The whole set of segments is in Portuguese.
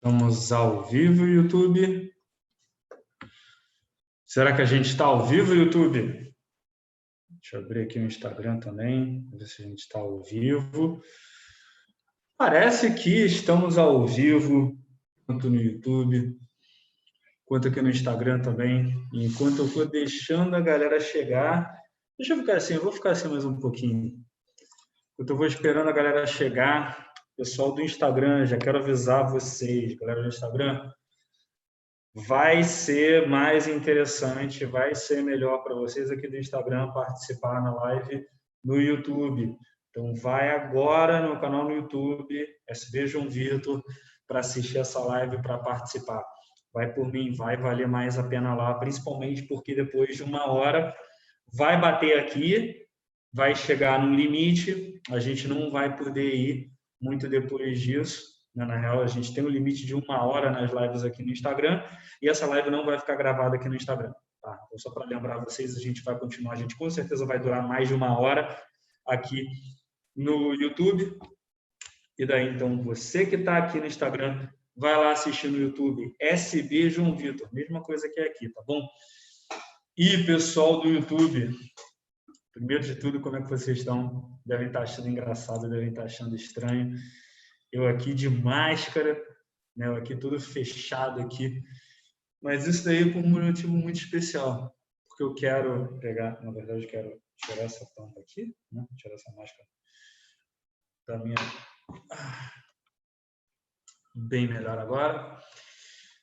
Estamos ao vivo, YouTube. Será que a gente está ao vivo, YouTube? Deixa eu abrir aqui o Instagram também, ver se a gente está ao vivo. Parece que estamos ao vivo, tanto no YouTube, quanto aqui no Instagram também. enquanto eu for deixando a galera chegar, deixa eu ficar assim, eu vou ficar assim mais um pouquinho. Enquanto eu vou esperando a galera chegar, Pessoal do Instagram, já quero avisar vocês, galera do Instagram, vai ser mais interessante, vai ser melhor para vocês aqui do Instagram participar na live no YouTube. Então, vai agora no canal no YouTube, SB João Vitor, para assistir essa live, para participar. Vai por mim, vai valer mais a pena lá, principalmente porque depois de uma hora vai bater aqui, vai chegar no limite, a gente não vai poder ir muito depois disso. Né? Na real, a gente tem um limite de uma hora nas lives aqui no Instagram e essa live não vai ficar gravada aqui no Instagram. Tá? Então, só para lembrar vocês, a gente vai continuar, a gente com certeza vai durar mais de uma hora aqui no YouTube. E daí, então, você que está aqui no Instagram, vai lá assistir no YouTube, SB João Vitor, mesma coisa que é aqui, tá bom? E pessoal do YouTube, Primeiro de tudo, como é que vocês estão? Devem estar achando engraçado, devem estar achando estranho. Eu aqui de máscara, né? Eu aqui todo fechado aqui. Mas isso daí por um motivo muito especial, porque eu quero pegar, na verdade, eu quero tirar essa tampa aqui, né? Tirar essa máscara da minha bem melhor agora.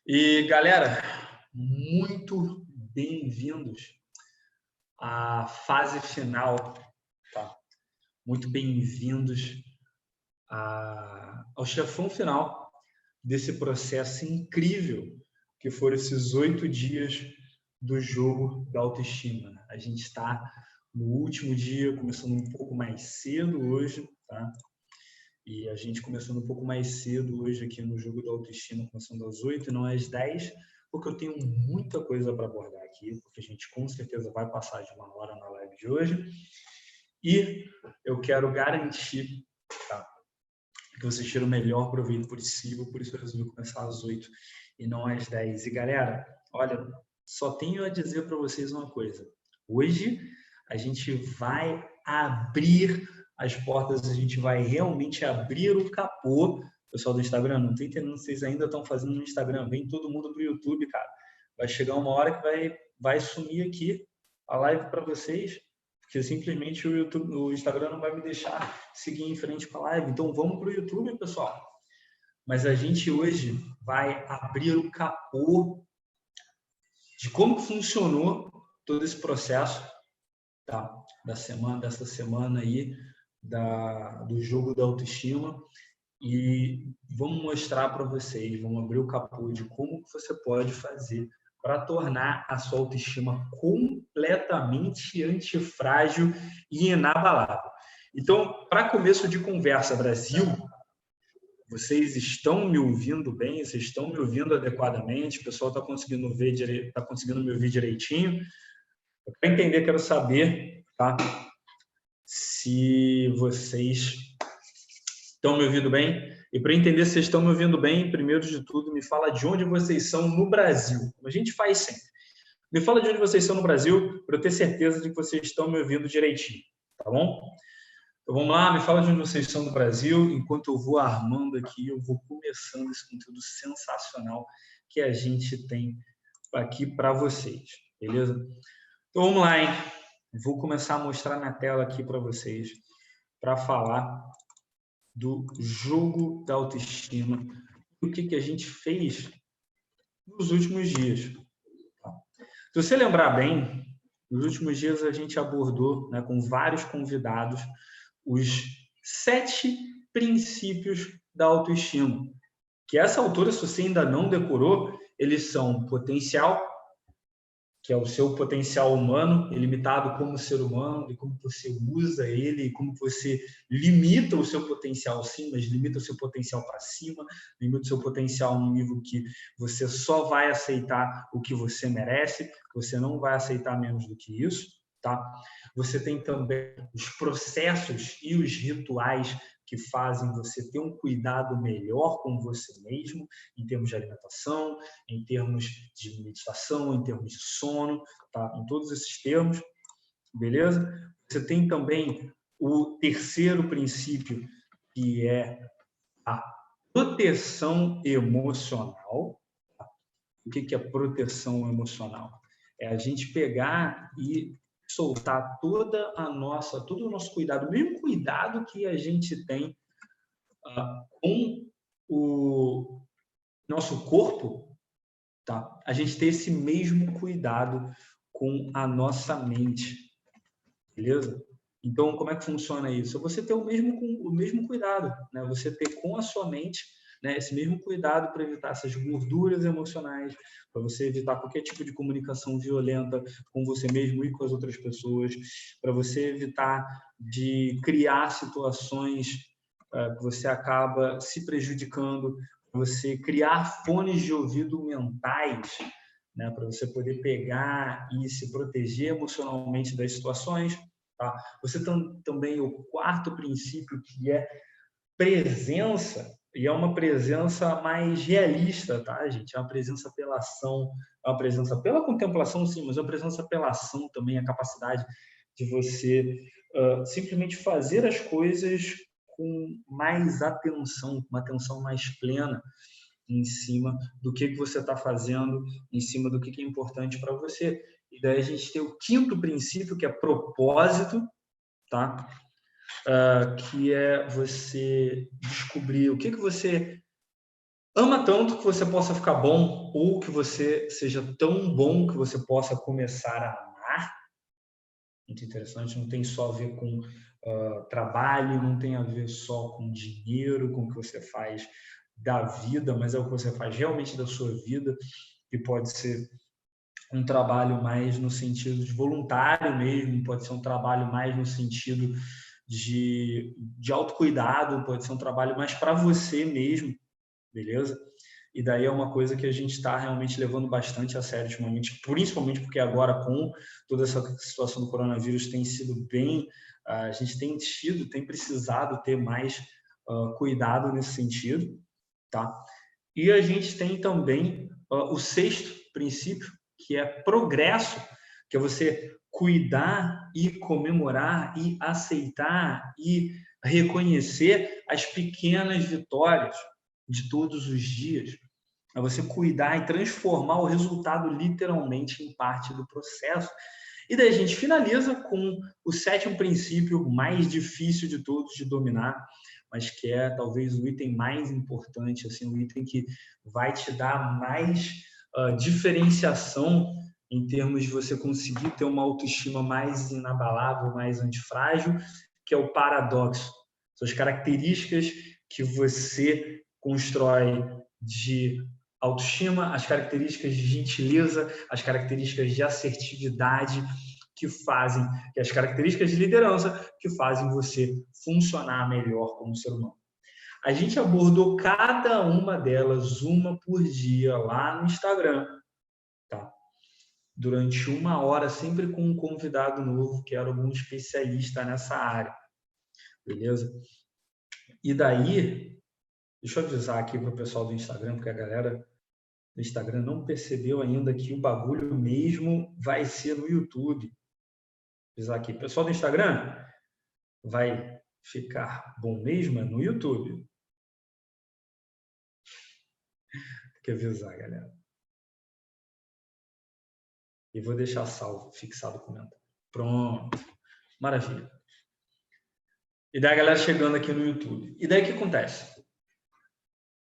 E galera, muito bem-vindos a fase final. Tá? Muito bem-vindos ao chefão final desse processo incrível que foram esses oito dias do jogo da autoestima. A gente está no último dia, começando um pouco mais cedo hoje, tá? E a gente começando um pouco mais cedo hoje aqui no jogo da autoestima, começando às oito e não às dez, porque eu tenho muita coisa para abordar aqui, porque a gente com certeza vai passar de uma hora na live de hoje. E eu quero garantir tá, que vocês tiram o melhor proveito possível, por isso eu resolvi começar às 8 e não às 10. E galera, olha, só tenho a dizer para vocês uma coisa. Hoje a gente vai abrir as portas, a gente vai realmente abrir o capô pessoal do Instagram, não tem entendendo vocês ainda estão fazendo no Instagram. Vem todo mundo para o YouTube, cara. Vai chegar uma hora que vai, vai sumir aqui a live para vocês, porque simplesmente o, YouTube, o Instagram não vai me deixar seguir em frente com a live. Então vamos para o YouTube, pessoal. Mas a gente hoje vai abrir o capô de como funcionou todo esse processo tá? da semana, dessa semana aí, da, do jogo da autoestima e vamos mostrar para vocês, vamos abrir o capô de como você pode fazer para tornar a sua autoestima completamente antifrágil e inabalável. Então, para começo de conversa, Brasil, vocês estão me ouvindo bem? Vocês estão me ouvindo adequadamente? O pessoal está conseguindo ver, está conseguindo me ouvir direitinho? Para entender, quero saber, tá? Se vocês Estão me ouvindo bem? E para entender se vocês estão me ouvindo bem, primeiro de tudo, me fala de onde vocês são no Brasil. Como a gente faz sempre. Me fala de onde vocês são no Brasil, para eu ter certeza de que vocês estão me ouvindo direitinho. Tá bom? Então vamos lá, me fala de onde vocês são no Brasil. Enquanto eu vou armando aqui, eu vou começando esse conteúdo sensacional que a gente tem aqui para vocês. Beleza? Então vamos lá, hein? Vou começar a mostrar na tela aqui para vocês para falar do jogo da autoestima, o que, que a gente fez nos últimos dias. Tá? Se você lembrar bem, nos últimos dias a gente abordou né, com vários convidados os sete princípios da autoestima. Que essa altura, se você ainda não decorou, eles são potencial, que é o seu potencial humano, ilimitado como ser humano, e como você usa ele, como você limita o seu potencial sim, mas limita o seu potencial para cima, limita o seu potencial no nível que você só vai aceitar o que você merece, você não vai aceitar menos do que isso, tá? Você tem também os processos e os rituais que fazem você ter um cuidado melhor com você mesmo, em termos de alimentação, em termos de meditação, em termos de sono, tá? em todos esses termos, beleza? Você tem também o terceiro princípio, que é a proteção emocional. O que é proteção emocional? É a gente pegar e soltar toda a nossa, todo o nosso cuidado, mesmo cuidado que a gente tem uh, com o nosso corpo, tá? A gente ter esse mesmo cuidado com a nossa mente, beleza? Então, como é que funciona isso? Você ter o mesmo, o mesmo cuidado, né? Você ter com a sua mente né, esse mesmo cuidado para evitar essas gorduras emocionais, para você evitar qualquer tipo de comunicação violenta com você mesmo e com as outras pessoas, para você evitar de criar situações uh, que você acaba se prejudicando, você criar fones de ouvido mentais, né, para você poder pegar e se proteger emocionalmente das situações. Tá? Você tem também o quarto princípio que é presença e é uma presença mais realista, tá, gente? É uma presença pela ação, é uma presença pela contemplação, sim, mas é uma presença pela ação também, a capacidade de você uh, simplesmente fazer as coisas com mais atenção, com uma atenção mais plena em cima do que, que você está fazendo, em cima do que, que é importante para você. E daí a gente tem o quinto princípio, que é propósito, tá? Uh, que é você descobrir o que, que você ama tanto que você possa ficar bom ou que você seja tão bom que você possa começar a amar. Muito interessante, não tem só a ver com uh, trabalho, não tem a ver só com dinheiro, com o que você faz da vida, mas é o que você faz realmente da sua vida, que pode ser um trabalho mais no sentido de voluntário mesmo, pode ser um trabalho mais no sentido de, de autocuidado, pode ser um trabalho mais para você mesmo, beleza? E daí é uma coisa que a gente está realmente levando bastante a sério ultimamente, principalmente porque agora com toda essa situação do coronavírus tem sido bem, a gente tem tido, tem precisado ter mais uh, cuidado nesse sentido, tá? E a gente tem também uh, o sexto princípio, que é progresso, que é você cuidar e comemorar e aceitar e reconhecer as pequenas vitórias de todos os dias. É você cuidar e transformar o resultado literalmente em parte do processo. E daí a gente finaliza com o sétimo princípio mais difícil de todos de dominar, mas que é talvez o item mais importante, assim, o item que vai te dar mais uh, diferenciação em termos de você conseguir ter uma autoestima mais inabalável, mais antifrágil, que é o paradoxo. São as características que você constrói de autoestima, as características de gentileza, as características de assertividade que fazem, que as características de liderança que fazem você funcionar melhor como ser humano. A gente abordou cada uma delas, uma por dia, lá no Instagram durante uma hora, sempre com um convidado novo, que era algum especialista nessa área. Beleza? E daí, deixa eu avisar aqui para o pessoal do Instagram, porque a galera do Instagram não percebeu ainda que o bagulho mesmo vai ser no YouTube. Vou avisar aqui. Pessoal do Instagram, vai ficar bom mesmo no YouTube. Tem que avisar, galera. E vou deixar salvo, fixado o comentário. Pronto. Maravilha. E daí a galera chegando aqui no YouTube. E daí o que acontece?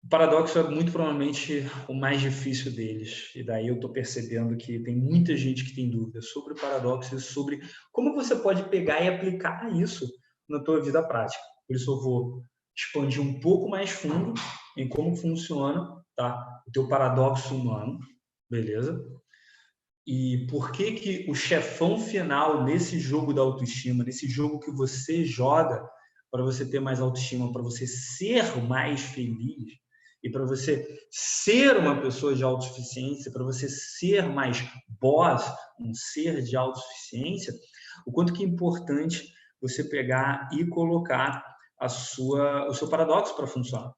O paradoxo é muito provavelmente o mais difícil deles. E daí eu estou percebendo que tem muita gente que tem dúvidas sobre o paradoxo e sobre como você pode pegar e aplicar isso na tua vida prática. Por isso eu vou expandir um pouco mais fundo em como funciona tá? o teu paradoxo humano, beleza? E por que que o chefão final nesse jogo da autoestima, nesse jogo que você joga para você ter mais autoestima, para você ser mais feliz e para você ser uma pessoa de autossuficiência, para você ser mais boss, um ser de autossuficiência, o quanto que é importante você pegar e colocar a sua, o seu paradoxo para funcionar.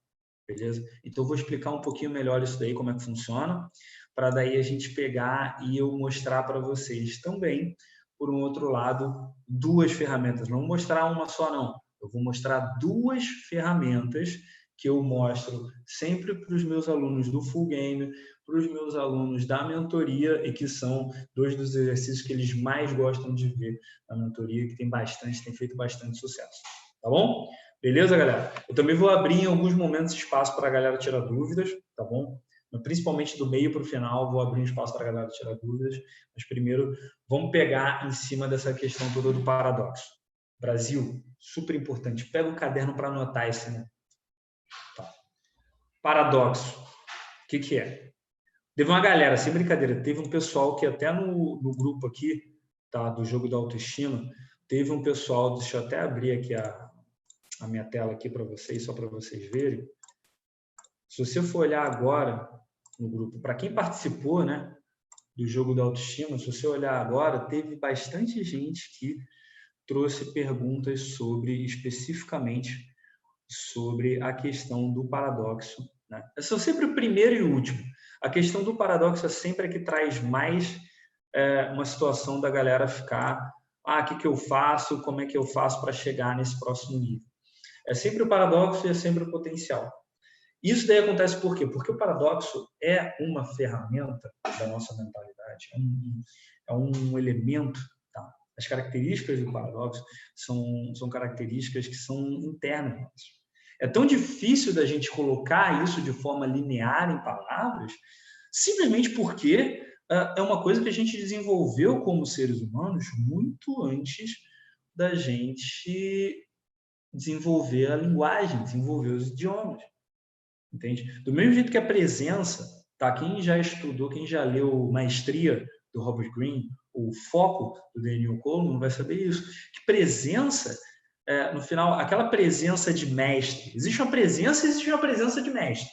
Beleza? Então, eu vou explicar um pouquinho melhor isso daí, como é que funciona, para daí a gente pegar e eu mostrar para vocês também, por um outro lado, duas ferramentas. Não vou mostrar uma só, não. Eu vou mostrar duas ferramentas que eu mostro sempre para os meus alunos do Full Game, para os meus alunos da mentoria, e que são dois dos exercícios que eles mais gostam de ver na mentoria, que tem bastante, tem feito bastante sucesso. Tá bom? Beleza, galera? Eu também vou abrir em alguns momentos espaço para a galera tirar dúvidas, tá bom? Principalmente do meio para o final, vou abrir um espaço para a galera tirar dúvidas. Mas primeiro, vamos pegar em cima dessa questão toda do paradoxo. Brasil, super importante. Pega o caderno para anotar isso, né? Tá. Paradoxo. O que, que é? Teve uma galera, sem brincadeira, teve um pessoal que até no, no grupo aqui, tá, do jogo da autoestima, teve um pessoal, deixa eu até abrir aqui a, a minha tela aqui para vocês, só para vocês verem. Se você for olhar agora no grupo, para quem participou, né, do jogo da autoestima, se você olhar agora, teve bastante gente que trouxe perguntas sobre especificamente sobre a questão do paradoxo. Né? Eu sou sempre o primeiro e o último. A questão do paradoxo é sempre a que traz mais é, uma situação da galera ficar ah, o que, que eu faço, como é que eu faço para chegar nesse próximo nível. É sempre o paradoxo e é sempre o potencial. Isso daí acontece por quê? Porque o paradoxo é uma ferramenta da nossa mentalidade, é um, é um elemento. Tá? As características do paradoxo são, são características que são internas. É tão difícil da gente colocar isso de forma linear em palavras, simplesmente porque uh, é uma coisa que a gente desenvolveu como seres humanos muito antes da gente desenvolver a linguagem, desenvolver os idiomas. Entende? Do mesmo jeito que a presença, tá? Quem já estudou, quem já leu Maestria do Robert Greene, o foco do Daniel Coleman vai saber isso. Que presença, é, no final, aquela presença de mestre. Existe uma presença, existe uma presença de mestre.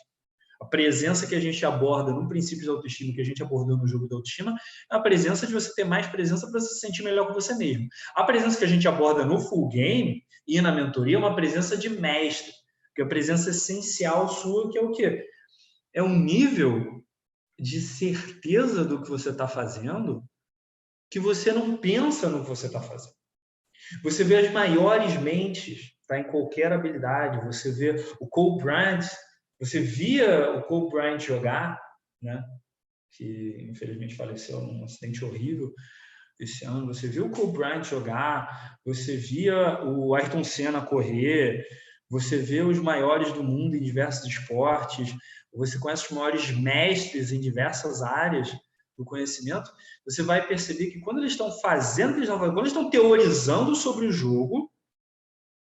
A presença que a gente aborda no princípio de autoestima, que a gente abordou no jogo da autoestima, é a presença de você ter mais presença para se sentir melhor com você mesmo. A presença que a gente aborda no full game e na mentoria é uma presença de mestre, que é a presença essencial sua, que é o quê? É um nível de certeza do que você está fazendo que você não pensa no que você está fazendo. Você vê as maiores mentes tá, em qualquer habilidade. Você vê o Cole Bryant você via o Kobe Bryant jogar, né? que infelizmente faleceu num acidente horrível esse ano. Você viu o Kobe Bryant jogar, você via o Ayrton Senna correr, você vê os maiores do mundo em diversos esportes, você conhece os maiores mestres em diversas áreas do conhecimento, você vai perceber que quando eles estão fazendo, quando eles estão teorizando sobre o jogo,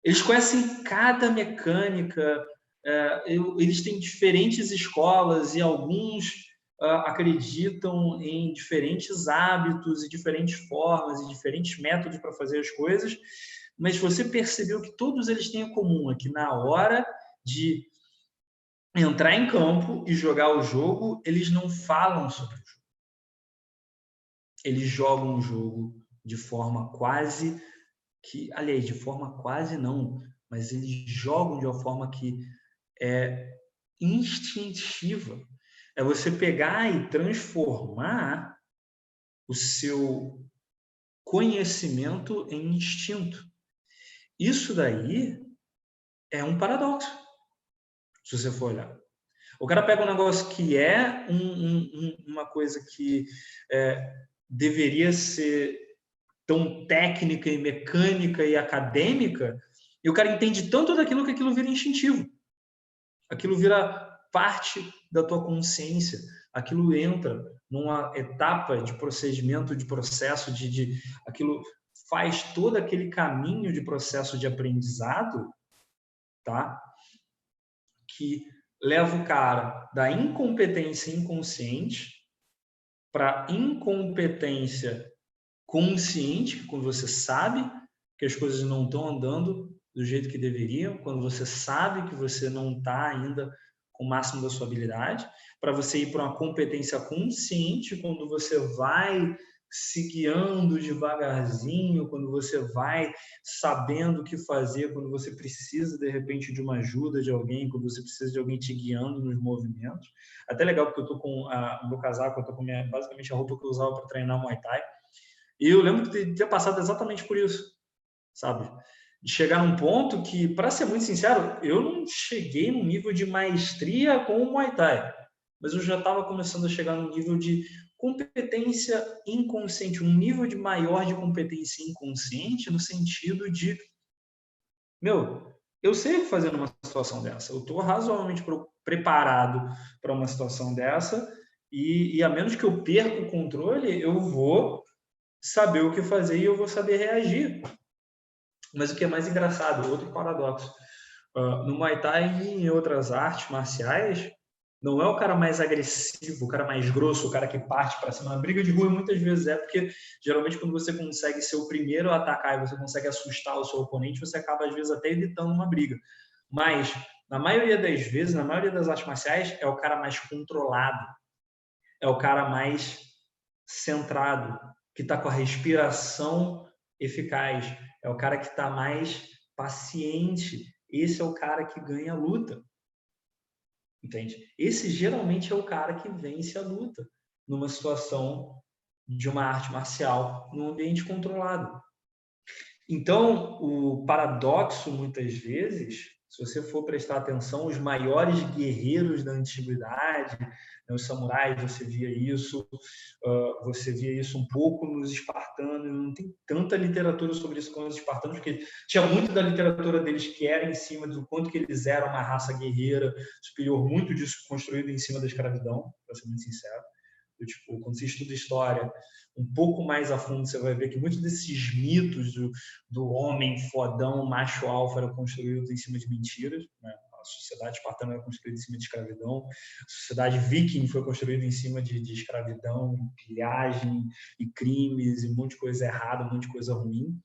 eles conhecem cada mecânica, é, eles têm diferentes escolas e alguns ah, acreditam em diferentes hábitos e diferentes formas e diferentes métodos para fazer as coisas, mas você percebeu que todos eles têm em comum é que na hora de entrar em campo e jogar o jogo, eles não falam sobre o jogo. Eles jogam o jogo de forma quase que, aliás, de forma quase não, mas eles jogam de uma forma que é instintiva. É você pegar e transformar o seu conhecimento em instinto. Isso daí é um paradoxo, se você for olhar. O cara pega um negócio que é um, um, uma coisa que é, deveria ser tão técnica e mecânica e acadêmica, e o cara entende tanto daquilo que aquilo vira instintivo aquilo vira parte da tua consciência, aquilo entra numa etapa de procedimento, de processo, de, de aquilo faz todo aquele caminho de processo de aprendizado, tá? Que leva o cara da incompetência inconsciente para incompetência consciente, quando você sabe que as coisas não estão andando do jeito que deveriam, quando você sabe que você não está ainda com o máximo da sua habilidade, para você ir para uma competência consciente, quando você vai se guiando devagarzinho, quando você vai sabendo o que fazer, quando você precisa de repente de uma ajuda de alguém, quando você precisa de alguém te guiando nos movimentos. Até legal porque eu tô com a, o meu casaco, eu tô com minha, basicamente a roupa que eu usava para treinar Muay Thai. E eu lembro de ter passado exatamente por isso, sabe? De chegar num ponto que, para ser muito sincero, eu não cheguei num nível de maestria com o Muay Thai, mas eu já estava começando a chegar num nível de competência inconsciente, um nível de maior de competência inconsciente no sentido de, meu, eu sei fazer numa situação dessa, eu estou razoavelmente preparado para uma situação dessa e, e, a menos que eu perca o controle, eu vou saber o que fazer e eu vou saber reagir. Mas o que é mais engraçado, outro paradoxo, uh, no Muay Thai e em outras artes marciais, não é o cara mais agressivo, o cara mais grosso, o cara que parte para cima. Na briga de rua muitas vezes é porque geralmente quando você consegue ser o primeiro a atacar e você consegue assustar o seu oponente, você acaba às vezes até evitando uma briga. Mas na maioria das vezes, na maioria das artes marciais, é o cara mais controlado, é o cara mais centrado, que está com a respiração eficaz, é o cara que está mais paciente. Esse é o cara que ganha a luta. Entende? Esse geralmente é o cara que vence a luta numa situação de uma arte marcial, num ambiente controlado. Então, o paradoxo, muitas vezes, se você for prestar atenção, os maiores guerreiros da antiguidade, né, os samurais, você via isso, uh, você via isso um pouco nos espartanos, não tem tanta literatura sobre isso com os espartanos, porque tinha muito da literatura deles que era em cima do quanto que eles eram uma raça guerreira superior, muito disso construído em cima da escravidão, para ser muito sincero. Eu, tipo, quando você estuda história um pouco mais a fundo, você vai ver que muitos desses mitos do, do homem fodão, macho alfa, eram construídos em cima de mentiras. Né? A sociedade espartana era construída em cima de escravidão. A sociedade viking foi construída em cima de, de escravidão, pilhagem e crimes e um monte de coisa errada, um monte de coisa ruim.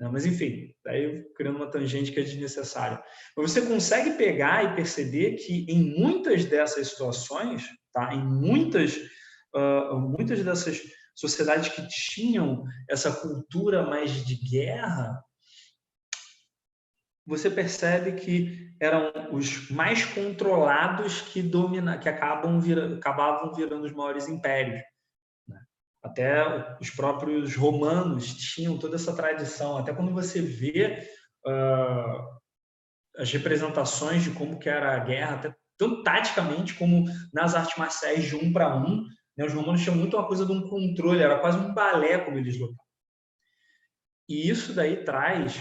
Né? Mas, enfim, daí criando uma tangente que é desnecessária. Mas você consegue pegar e perceber que em muitas dessas situações, tá? em muitas uh, muitas dessas sociedades que tinham essa cultura mais de guerra, você percebe que eram os mais controlados que domina, que acabam vira, acabavam virando os maiores impérios. Né? Até os próprios romanos tinham toda essa tradição. Até quando você vê uh, as representações de como que era a guerra, até tanto taticamente como nas artes marciais de um para um, né? Os romanos tinham muito uma coisa de um controle, era quase um balé como eles lutavam. E isso daí traz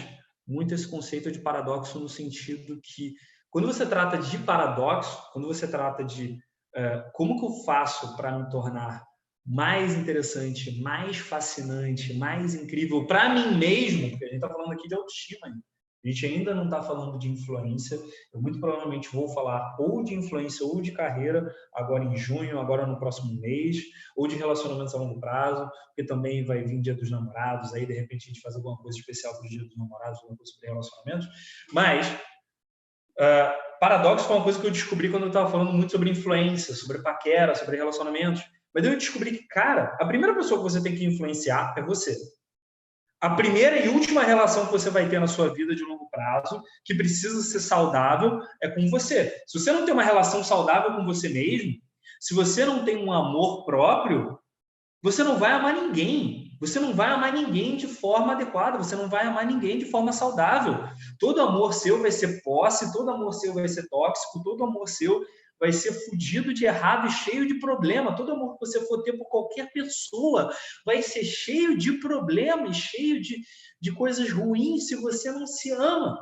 muito esse conceito de paradoxo no sentido que, quando você trata de paradoxo, quando você trata de uh, como que eu faço para me tornar mais interessante, mais fascinante, mais incrível para mim mesmo, porque a gente está falando aqui de autoestima, a gente ainda não está falando de influência. Eu muito provavelmente vou falar ou de influência ou de carreira agora em junho, agora no próximo mês, ou de relacionamentos a longo prazo, porque também vai vir Dia dos Namorados, aí de repente a gente faz alguma coisa especial para o Dia dos Namorados, alguma coisa sobre relacionamentos. Mas uh, paradoxo foi uma coisa que eu descobri quando eu estava falando muito sobre influência, sobre paquera, sobre relacionamentos. Mas eu descobri que, cara, a primeira pessoa que você tem que influenciar é você a primeira e última relação que você vai ter na sua vida de longo prazo, que precisa ser saudável, é com você. Se você não tem uma relação saudável com você mesmo, se você não tem um amor próprio, você não vai amar ninguém. Você não vai amar ninguém de forma adequada, você não vai amar ninguém de forma saudável. Todo amor seu vai ser posse, todo amor seu vai ser tóxico, todo amor seu vai ser fudido de errado e cheio de problema. Todo amor que você for ter por qualquer pessoa vai ser cheio de problemas, cheio de, de coisas ruins se você não se ama.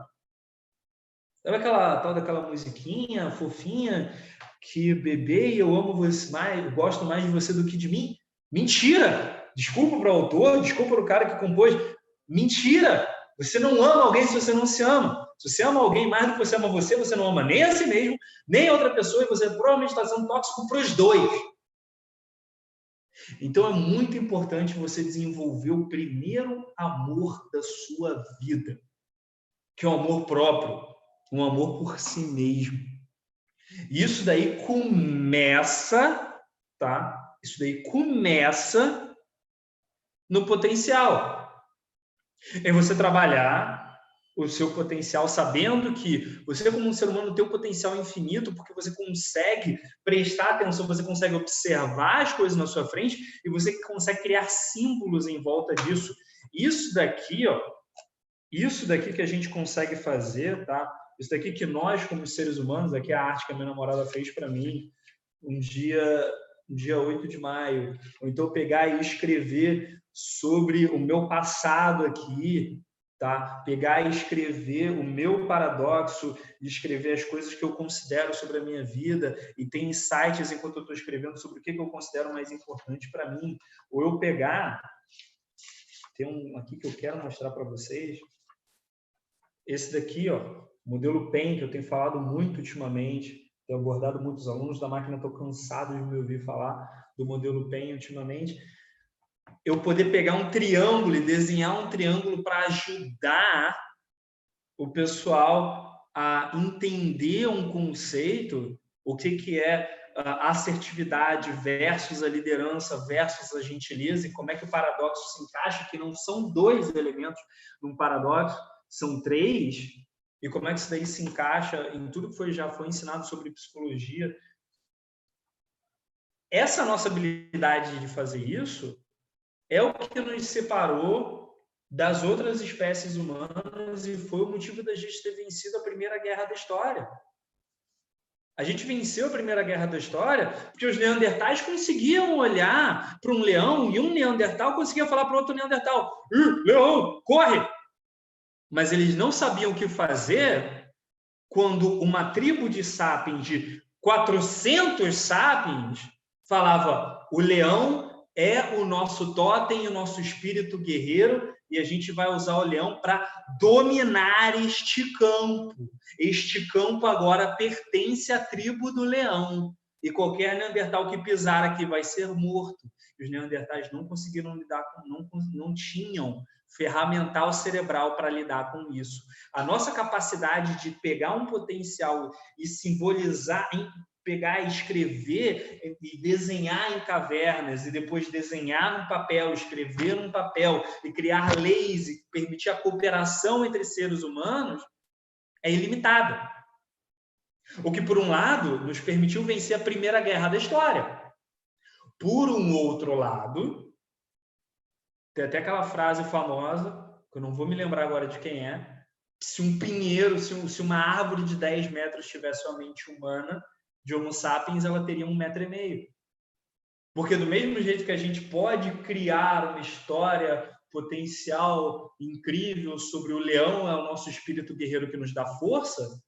Sabe aquela tal daquela musiquinha fofinha que bebê eu amo você mais, eu gosto mais de você do que de mim? Mentira! Desculpa para o autor, desculpa para o cara que compôs. Mentira! Você não ama alguém se você não se ama. Se você ama alguém mais do que você ama você, você não ama nem a si mesmo, nem a outra pessoa, e você provavelmente está sendo tóxico para os dois. Então é muito importante você desenvolver o primeiro amor da sua vida, que é o amor próprio, um amor por si mesmo. Isso daí começa, tá? Isso daí começa no potencial. É você trabalhar o seu potencial, sabendo que você, como um ser humano, tem um potencial infinito, porque você consegue prestar atenção, você consegue observar as coisas na sua frente e você consegue criar símbolos em volta disso. Isso daqui, ó, isso daqui que a gente consegue fazer, tá? Isso daqui que nós, como seres humanos, aqui é a arte que a minha namorada fez para mim, um dia, um dia 8 de maio, ou então pegar e escrever sobre o meu passado aqui, tá? Pegar e escrever o meu paradoxo, escrever as coisas que eu considero sobre a minha vida e tem insights enquanto eu estou escrevendo sobre o que, eu considero mais importante para mim. Ou eu pegar, tem um aqui que eu quero mostrar para vocês, esse daqui, ó, modelo PEN, que eu tenho falado muito ultimamente, tenho abordado muitos alunos da máquina, estou cansado de me ouvir falar do modelo PEN ultimamente, eu poder pegar um triângulo e desenhar um triângulo para ajudar o pessoal a entender um conceito, o que, que é a assertividade versus a liderança versus a gentileza e como é que o paradoxo se encaixa, que não são dois elementos num paradoxo, são três, e como é que isso daí se encaixa em tudo que foi, já foi ensinado sobre psicologia. Essa nossa habilidade de fazer isso é o que nos separou das outras espécies humanas e foi o motivo da gente ter vencido a Primeira Guerra da História. A gente venceu a Primeira Guerra da História porque os neandertais conseguiam olhar para um leão e um neandertal conseguia falar para outro neandertal: leão, corre! Mas eles não sabiam o que fazer quando uma tribo de sapiens, de 400 sapiens, falava: o leão é o nosso totem, o nosso espírito guerreiro, e a gente vai usar o leão para dominar este campo. Este campo agora pertence à tribo do leão. E qualquer Neandertal que pisar aqui vai ser morto. Os Neandertais não conseguiram lidar com, não, não tinham ferramental cerebral para lidar com isso. A nossa capacidade de pegar um potencial e simbolizar, pegar e escrever e desenhar em cavernas e depois desenhar num papel, escrever num papel e criar leis e permitir a cooperação entre seres humanos é ilimitada. O que, por um lado, nos permitiu vencer a primeira guerra da história. Por um outro lado, tem até aquela frase famosa, que eu não vou me lembrar agora de quem é, se um pinheiro, se, um, se uma árvore de 10 metros tivesse uma mente humana, de Homo sapiens, ela teria um metro e meio. Porque do mesmo jeito que a gente pode criar uma história potencial incrível sobre o leão, é o nosso espírito guerreiro que nos dá força,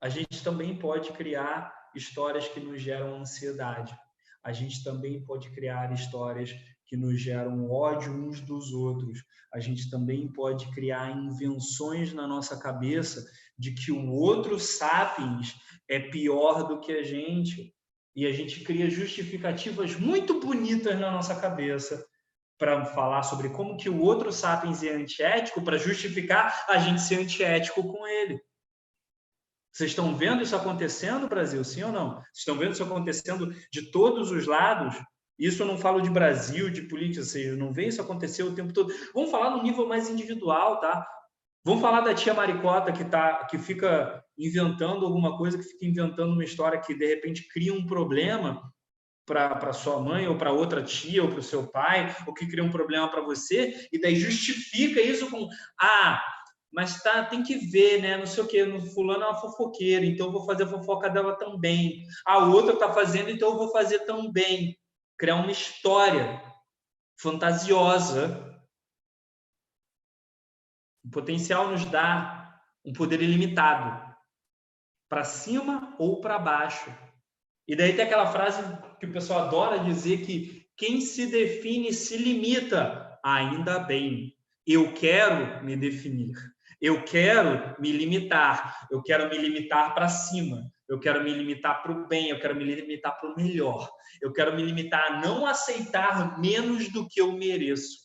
a gente também pode criar histórias que nos geram ansiedade. A gente também pode criar histórias que nos geram ódio uns dos outros. A gente também pode criar invenções na nossa cabeça de que o outro sapiens é pior do que a gente. E a gente cria justificativas muito bonitas na nossa cabeça para falar sobre como que o outro sapiens é antiético para justificar a gente ser antiético com ele. Vocês estão vendo isso acontecendo, Brasil, sim ou não? Vocês estão vendo isso acontecendo de todos os lados? Isso eu não falo de Brasil, de política, vocês não vê isso acontecer o tempo todo. Vamos falar no nível mais individual, tá? Vamos falar da tia Maricota que, tá, que fica inventando alguma coisa, que fica inventando uma história que de repente cria um problema para sua mãe, ou para outra tia, ou para o seu pai, ou que cria um problema para você, e daí justifica isso com: ah, mas tá, tem que ver, né? Não sei o que, no fulano é uma fofoqueira, então eu vou fazer a fofoca dela também. A outra está fazendo, então eu vou fazer também. Criar uma história fantasiosa o potencial nos dá um poder ilimitado, para cima ou para baixo. E daí tem aquela frase que o pessoal adora dizer que quem se define se limita. Ainda bem, eu quero me definir. Eu quero me limitar. Eu quero me limitar para cima. Eu quero me limitar para o bem. Eu quero me limitar para o melhor. Eu quero me limitar a não aceitar menos do que eu mereço.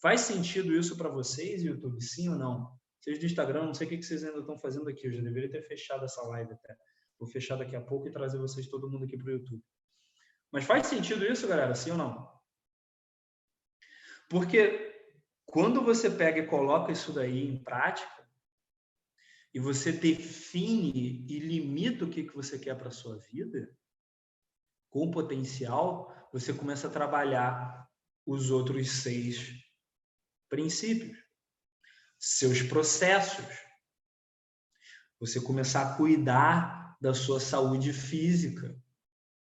Faz sentido isso para vocês, YouTube? Sim ou não? Vocês do Instagram, não sei o que vocês ainda estão fazendo aqui. Eu já deveria ter fechado essa live até. Vou fechar daqui a pouco e trazer vocês, todo mundo aqui para o YouTube. Mas faz sentido isso, galera? Sim ou não? Porque quando você pega e coloca isso daí em prática, e você define e limita o que, que você quer para a sua vida, com potencial, você começa a trabalhar os outros seis princípios, seus processos. Você começar a cuidar da sua saúde física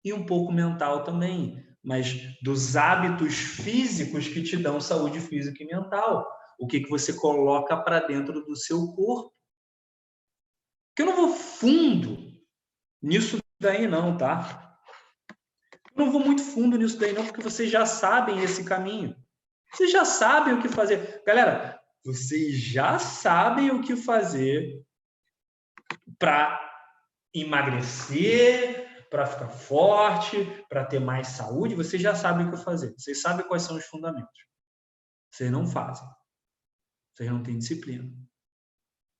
e um pouco mental também, mas dos hábitos físicos que te dão saúde física e mental. O que, que você coloca para dentro do seu corpo. Que eu não vou fundo nisso daí não, tá? Eu não vou muito fundo nisso daí não, porque vocês já sabem esse caminho. Vocês já sabem o que fazer. Galera, vocês já sabem o que fazer para emagrecer, para ficar forte, para ter mais saúde. Vocês já sabem o que fazer. Vocês sabem quais são os fundamentos. Vocês não fazem. Vocês não têm disciplina.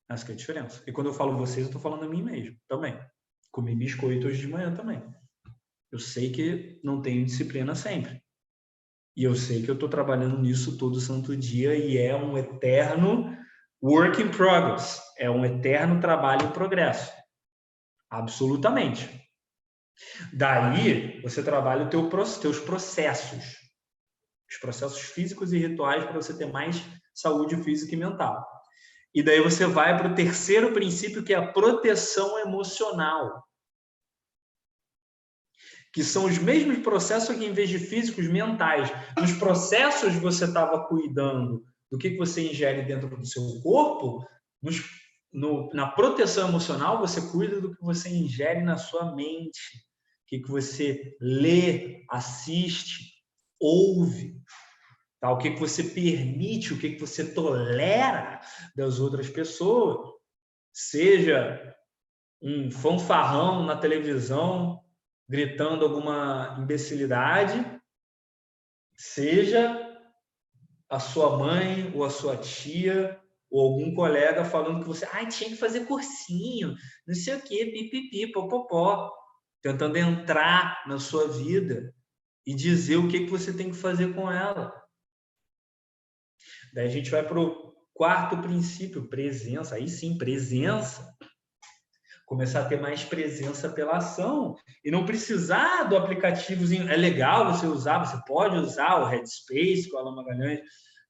Essa é a diferença. E quando eu falo vocês, eu estou falando a mim mesmo também. Comi biscoito hoje de manhã também. Eu sei que não tenho disciplina sempre. E eu sei que eu estou trabalhando nisso todo santo dia e é um eterno work in progress. É um eterno trabalho em progresso. Absolutamente. Daí, você trabalha os teu, teus processos. Os processos físicos e rituais para você ter mais saúde física e mental. E daí você vai para o terceiro princípio, que é a proteção emocional que são os mesmos processos que, em vez de físicos, mentais. Nos processos você estava cuidando do que, você ingere dentro do seu corpo, nos, no, na proteção emocional você cuida do que você ingere na sua mente, o que, que você lê, assiste, ouve, tá? o que, que você permite, o que, que você tolera das outras pessoas, seja um fanfarrão na televisão gritando alguma imbecilidade, seja a sua mãe ou a sua tia ou algum colega falando que você ah, tinha que fazer cursinho, não sei o quê, pipipi, popopó, tentando entrar na sua vida e dizer o que, que você tem que fazer com ela. Daí a gente vai para o quarto princípio, presença. Aí sim, presença começar a ter mais presença pela ação e não precisar do aplicativozinho. É legal você usar, você pode usar o Headspace, que o Alan Magalhães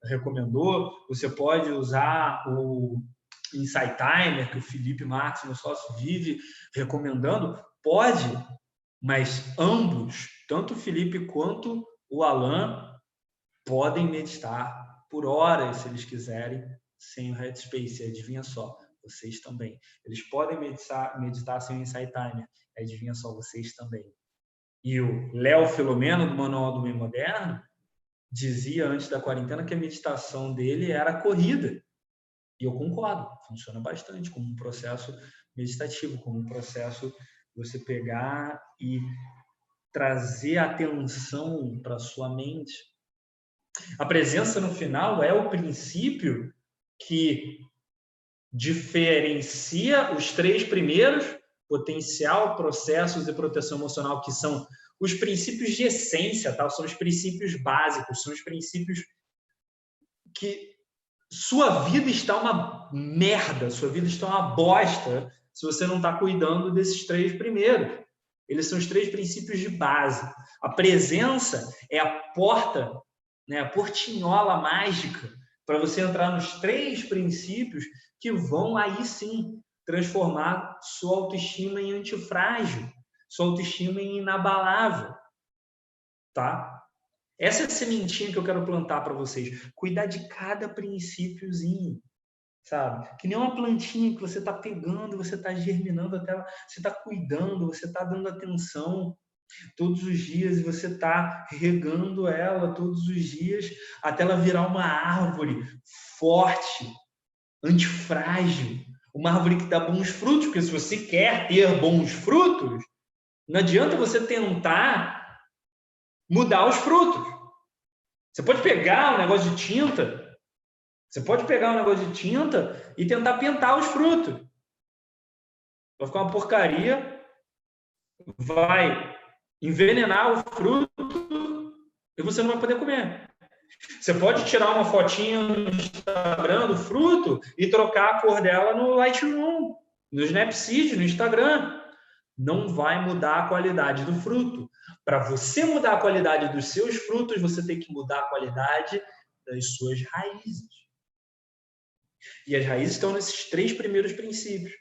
recomendou, você pode usar o Insight Timer, que o Felipe Marques, meu sócio, vive recomendando. Pode, mas ambos, tanto o Felipe quanto o Alan, podem meditar por horas, se eles quiserem, sem o Headspace. Adivinha só, vocês também. Eles podem meditar, meditar sem o Insight Timer, adivinha só, vocês também. E o Léo Filomeno, do Manual do Meio Moderno, dizia antes da quarentena que a meditação dele era corrida. E eu concordo, funciona bastante como um processo meditativo, como um processo você pegar e trazer atenção para sua mente. A presença no final é o princípio que diferencia os três primeiros, potencial, processos e proteção emocional, que são os princípios de essência, tá? são os princípios básicos, são os princípios que sua vida está uma merda, sua vida está uma bosta se você não está cuidando desses três primeiros. Eles são os três princípios de base. A presença é a porta, né, a portinhola mágica para você entrar nos três princípios que vão aí sim transformar sua autoestima em antifrágil, sua autoestima em inabalável, tá? Essa é a sementinha que eu quero plantar para vocês. Cuidar de cada princípiozinho, sabe? Que nem uma plantinha que você está pegando, você está germinando até ela, você está cuidando, você está dando atenção, todos os dias e você está regando ela todos os dias até ela virar uma árvore forte, antifrágil, uma árvore que dá bons frutos, porque se você quer ter bons frutos, não adianta você tentar mudar os frutos. Você pode pegar um negócio de tinta, você pode pegar um negócio de tinta e tentar pintar os frutos. Vai ficar uma porcaria, vai envenenar o fruto e você não vai poder comer. Você pode tirar uma fotinha no Instagram do fruto e trocar a cor dela no Lightroom, no Snapseed, no Instagram. Não vai mudar a qualidade do fruto. Para você mudar a qualidade dos seus frutos, você tem que mudar a qualidade das suas raízes. E as raízes estão nesses três primeiros princípios.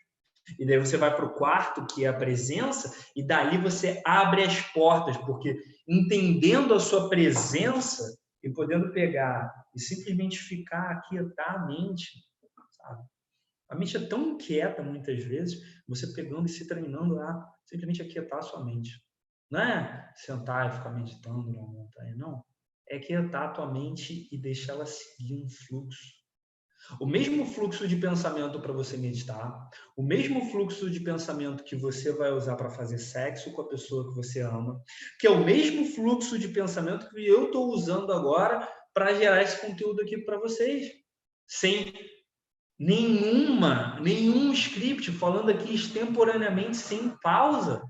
E daí você vai para o quarto, que é a presença, e dali você abre as portas, porque entendendo a sua presença e podendo pegar e simplesmente ficar, aquietar a mente, sabe? A mente é tão inquieta muitas vezes, você pegando e se treinando a simplesmente aquietar a sua mente. Não é sentar e ficar meditando numa montanha, não. É quietar a tua mente e deixar ela seguir um fluxo o mesmo fluxo de pensamento para você meditar, o mesmo fluxo de pensamento que você vai usar para fazer sexo com a pessoa que você ama, que é o mesmo fluxo de pensamento que eu estou usando agora para gerar esse conteúdo aqui para vocês. Sem nenhuma, nenhum script, falando aqui extemporaneamente, sem pausa.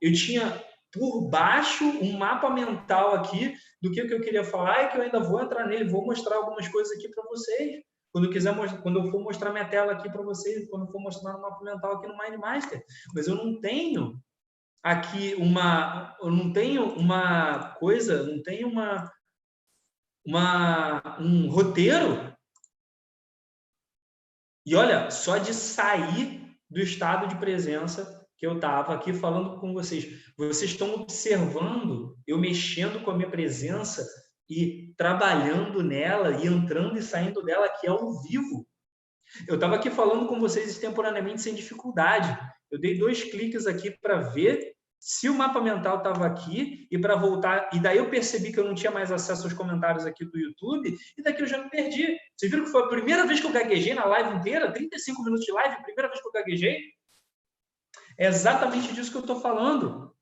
Eu tinha por baixo um mapa mental aqui do que, que eu queria falar e que eu ainda vou entrar nele, vou mostrar algumas coisas aqui para vocês. Quando eu quiser, quando eu for mostrar minha tela aqui para vocês, quando eu for mostrar no mapa mental aqui no Mindmaster, mas eu não tenho aqui uma, eu não tenho uma coisa, não tenho uma, uma um roteiro. E olha, só de sair do estado de presença que eu estava aqui falando com vocês, vocês estão observando eu mexendo com a minha presença e trabalhando nela e entrando e saindo dela que é ao vivo. Eu estava aqui falando com vocês extemporaneamente sem dificuldade. Eu dei dois cliques aqui para ver se o mapa mental estava aqui e para voltar. E daí eu percebi que eu não tinha mais acesso aos comentários aqui do YouTube e daqui eu já me perdi. Vocês viram que foi a primeira vez que eu gaguejei na live inteira? 35 minutos de live, primeira vez que eu gaguejei? É exatamente disso que eu estou falando.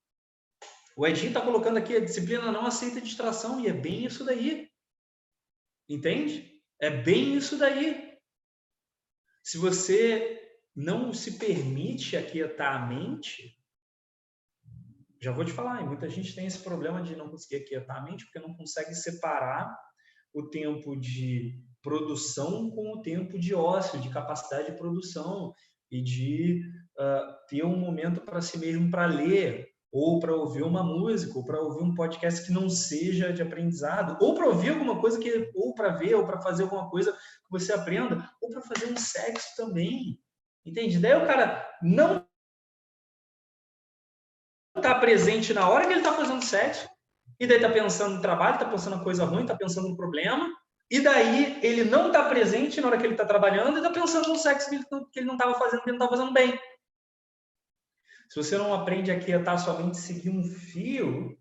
O Edinho está colocando aqui a disciplina não aceita distração e é bem isso daí. Entende? É bem isso daí. Se você não se permite aquietar a mente, já vou te falar, muita gente tem esse problema de não conseguir aquietar a mente porque não consegue separar o tempo de produção com o tempo de ócio, de capacidade de produção e de uh, ter um momento para si mesmo para ler, ou para ouvir uma música, ou para ouvir um podcast que não seja de aprendizado, ou para ouvir alguma coisa que, ou para ver, ou para fazer alguma coisa que você aprenda, ou para fazer um sexo também. Entende? Daí o cara não está presente na hora que ele está fazendo sexo, e daí está pensando no trabalho, está pensando em coisa ruim, está pensando no problema, e daí ele não está presente na hora que ele está trabalhando e está pensando no sexo que ele não estava fazendo, que ele não estava fazendo bem. Se você não aprende a quietar somente seguir um fio,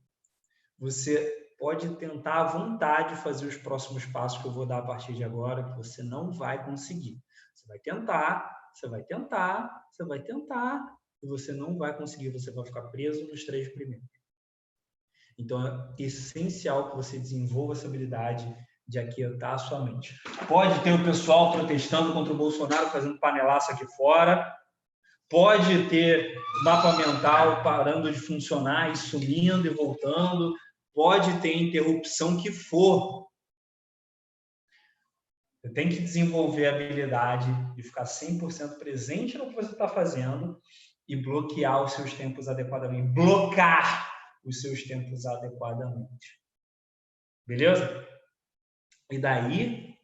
você pode tentar à vontade fazer os próximos passos que eu vou dar a partir de agora, que você não vai conseguir. Você vai tentar, você vai tentar, você vai tentar, e você não vai conseguir, você vai ficar preso nos três primeiros. Então, é essencial que você desenvolva essa habilidade de aquietar a sua mente. Pode ter o pessoal protestando contra o Bolsonaro, fazendo panelaço aqui fora, pode ter mapa mental parando de funcionar e sumindo e voltando, pode ter interrupção que for. Você tem que desenvolver a habilidade de ficar 100% presente no que você está fazendo e bloquear os seus tempos adequadamente. Blocar os seus tempos adequadamente. Beleza? E daí,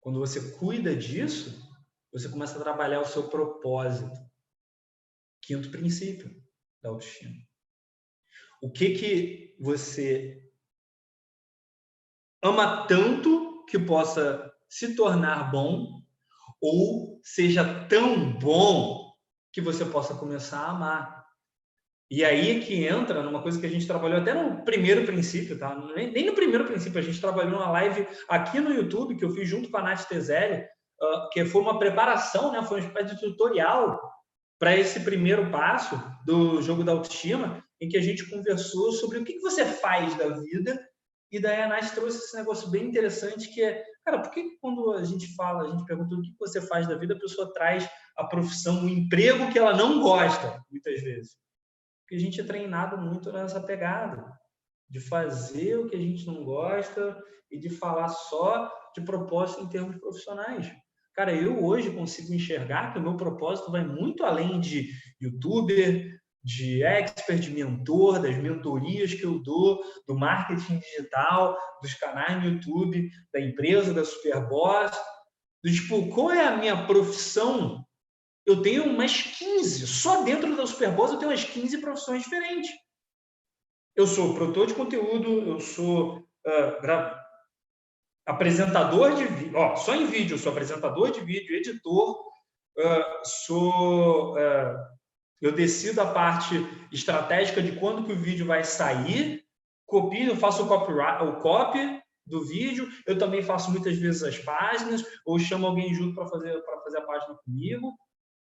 quando você cuida disso, você começa a trabalhar o seu propósito. Quinto princípio da autoestima. O que que você ama tanto que possa se tornar bom ou seja tão bom que você possa começar a amar. E aí é que entra numa coisa que a gente trabalhou até no primeiro princípio, tá? Nem, no primeiro princípio, a gente trabalhou numa live aqui no YouTube que eu fiz junto com a Nath Tezelli, uh, que foi uma preparação, né? Foi uma espécie de tutorial para esse primeiro passo do jogo da autoestima, em que a gente conversou sobre o que, você faz da vida, e daí a Nath trouxe esse negócio bem interessante, que é, cara, por que quando a gente fala, a gente pergunta o que você faz da vida, a pessoa traz a profissão, o emprego que ela não gosta, muitas vezes. Porque a gente é treinado muito nessa pegada. de fazer o que a gente não gosta e de falar só de propósito em termos profissionais. Cara, eu hoje consigo enxergar que o meu propósito vai muito além de youtuber, de expert, de mentor, das mentorias que eu dou, do marketing digital, dos canais no YouTube, da empresa, da Superboss. Do tipo, qual é a minha profissão? Eu tenho umas 15, só dentro da Superboss eu tenho umas 15 profissões diferentes. Eu sou produtor de conteúdo, eu sou uh, apresentador de vídeo, só em vídeo, sou apresentador de vídeo, editor, uh, sou. Uh, eu decido a parte estratégica de quando que o vídeo vai sair, copio, faço o copy, o copy do vídeo, eu também faço muitas vezes as páginas, ou chamo alguém junto para fazer, fazer a página comigo.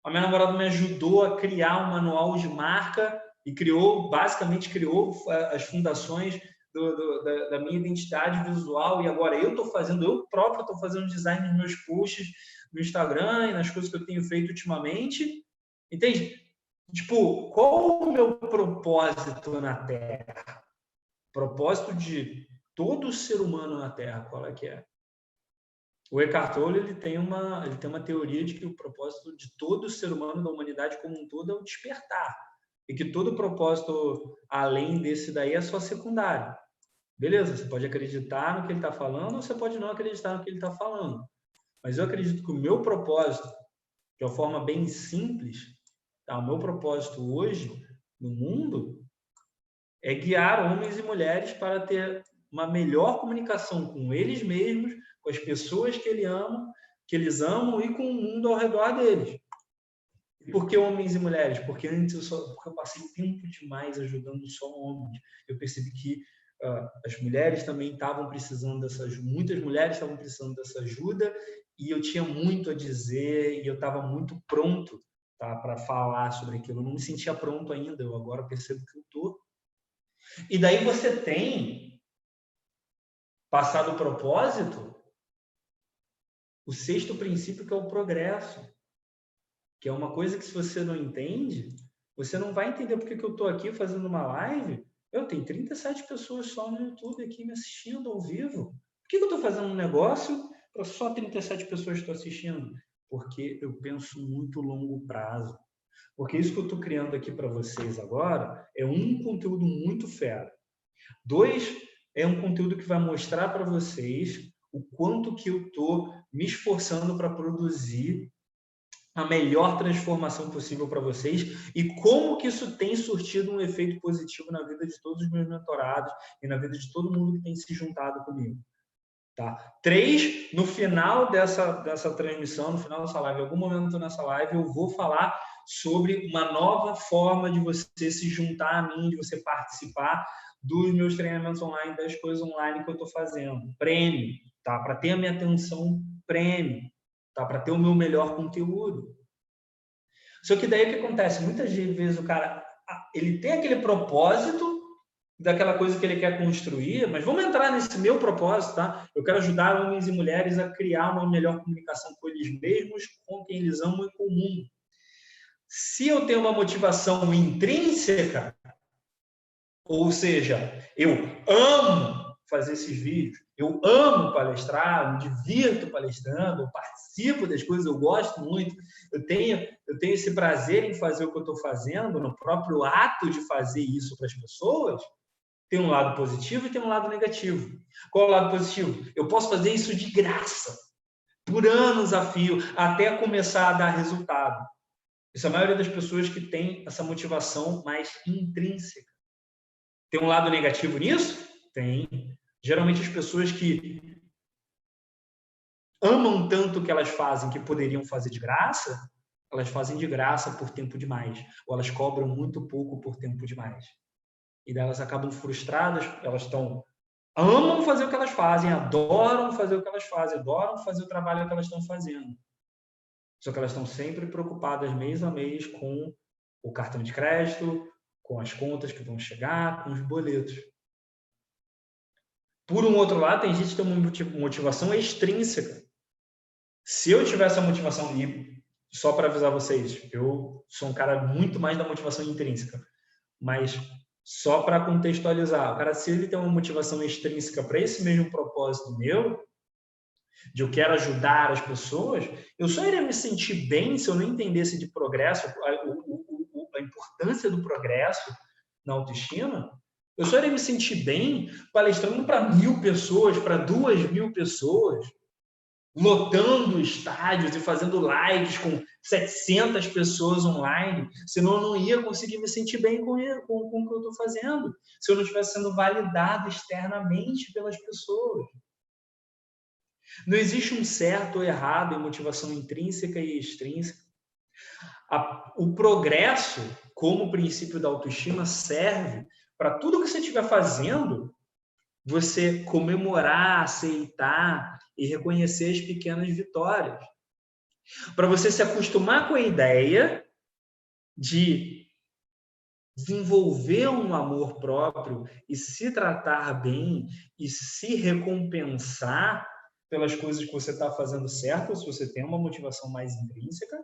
A minha namorada me ajudou a criar um manual de marca e criou, basicamente criou as fundações do, do, da, da, minha identidade visual e agora eu estou fazendo, eu próprio estou fazendo design nos meus posts no Instagram e nas coisas que eu tenho feito ultimamente. Entende? Tipo, qual o meu propósito na Terra? Propósito de todo ser humano na Terra, qual é que é? O Eckhart Tolle ele tem uma ele tem uma teoria de que o propósito de todo ser humano da humanidade como um todo é o despertar e que todo propósito além desse daí é só secundário. Beleza, você pode acreditar no que ele está falando ou você pode não acreditar no que ele está falando. Mas eu acredito que o meu propósito, de uma forma bem simples, tá? o meu propósito hoje no mundo é guiar homens e mulheres para ter uma melhor comunicação com eles mesmos, com as pessoas que ele ama, que eles amam e com o mundo ao redor deles. Por que homens e mulheres? Porque antes eu, só, porque eu passei tempo demais ajudando só homens. Eu percebi que uh, as mulheres também estavam precisando dessa muitas mulheres estavam precisando dessa ajuda e eu tinha muito a dizer e eu estava muito pronto tá, para falar sobre aquilo. Eu não me sentia pronto ainda, eu agora percebo que eu estou. E daí você tem passado o propósito, o sexto princípio que é o progresso que é uma coisa que se você não entende, você não vai entender porque que eu estou aqui fazendo uma live. Eu tenho 37 pessoas só no YouTube aqui me assistindo ao vivo. Por que, que eu estou fazendo um negócio para só 37 pessoas estão assistindo? Porque eu penso muito longo prazo. Porque isso que eu estou criando aqui para vocês agora é um conteúdo muito fera. Dois, é um conteúdo que vai mostrar para vocês o quanto que eu estou me esforçando para produzir a melhor transformação possível para vocês e como que isso tem surtido um efeito positivo na vida de todos os meus mentorados e na vida de todo mundo que tem se juntado comigo. Tá? Três, no final dessa, dessa transmissão, no final dessa live, em algum momento nessa live, eu vou falar sobre uma nova forma de você se juntar a mim, de você participar dos meus treinamentos online, das coisas online que eu estou fazendo. Prêmio, tá? Para ter a minha atenção, prêmio tá? Para ter o meu melhor conteúdo. Só que daí o que acontece? Muitas vezes o cara ele tem aquele propósito daquela coisa que ele quer construir, mas vamos entrar nesse meu propósito, tá? Eu quero ajudar homens e mulheres a criar uma melhor comunicação com eles mesmos, com quem eles amam e com o mundo. Se eu tenho uma motivação intrínseca, ou seja, eu amo fazer esses vídeos, eu amo palestrar, me divirto palestrando, eu participo das coisas, eu gosto muito, eu tenho, eu tenho esse prazer em fazer o que eu estou fazendo, no próprio ato de fazer isso para as pessoas, tem um lado positivo e tem um lado negativo. Qual é o lado positivo? Eu posso fazer isso de graça, por anos a fio, até começar a dar resultado. Isso é a maioria das pessoas que tem essa motivação mais intrínseca. Tem um lado negativo nisso? Tem. Geralmente as pessoas que amam tanto o que elas fazem que poderiam fazer de graça, elas fazem de graça por tempo demais, ou elas cobram muito pouco por tempo demais. E daí elas acabam frustradas, elas estão amam fazer o que elas fazem, adoram fazer o que elas fazem, adoram fazer o trabalho que elas estão fazendo. Só que elas estão sempre preocupadas mês a mês com o cartão de crédito, com as contas que vão chegar, com os boletos. Por um outro lado, tem gente que tem uma motivação extrínseca. Se eu tivesse a motivação, e só para avisar vocês, eu sou um cara muito mais da motivação intrínseca, mas Só para contextualizar, o cara, se ele tem uma motivação extrínseca para esse mesmo propósito meu, de eu quero ajudar as pessoas, eu só iria me sentir bem se eu não entendesse de progresso, a, a, a importância do progresso na autoestima. Eu só iria me sentir bem palestrando para mil pessoas, para duas mil pessoas, lotando estádios e fazendo lives com 700 pessoas online, senão eu não ia conseguir me sentir bem com, com, com o que eu estou fazendo, se eu não estivesse sendo validado externamente pelas pessoas. Não existe um certo ou errado em motivação intrínseca e extrínseca. A, o progresso, como princípio da autoestima, serve para tudo que você estiver fazendo, você comemorar, aceitar e reconhecer as pequenas vitórias. Para você se acostumar com a ideia de desenvolver um amor próprio e se tratar bem e se recompensar pelas coisas que você está fazendo certo, se você tem uma motivação mais intrínseca.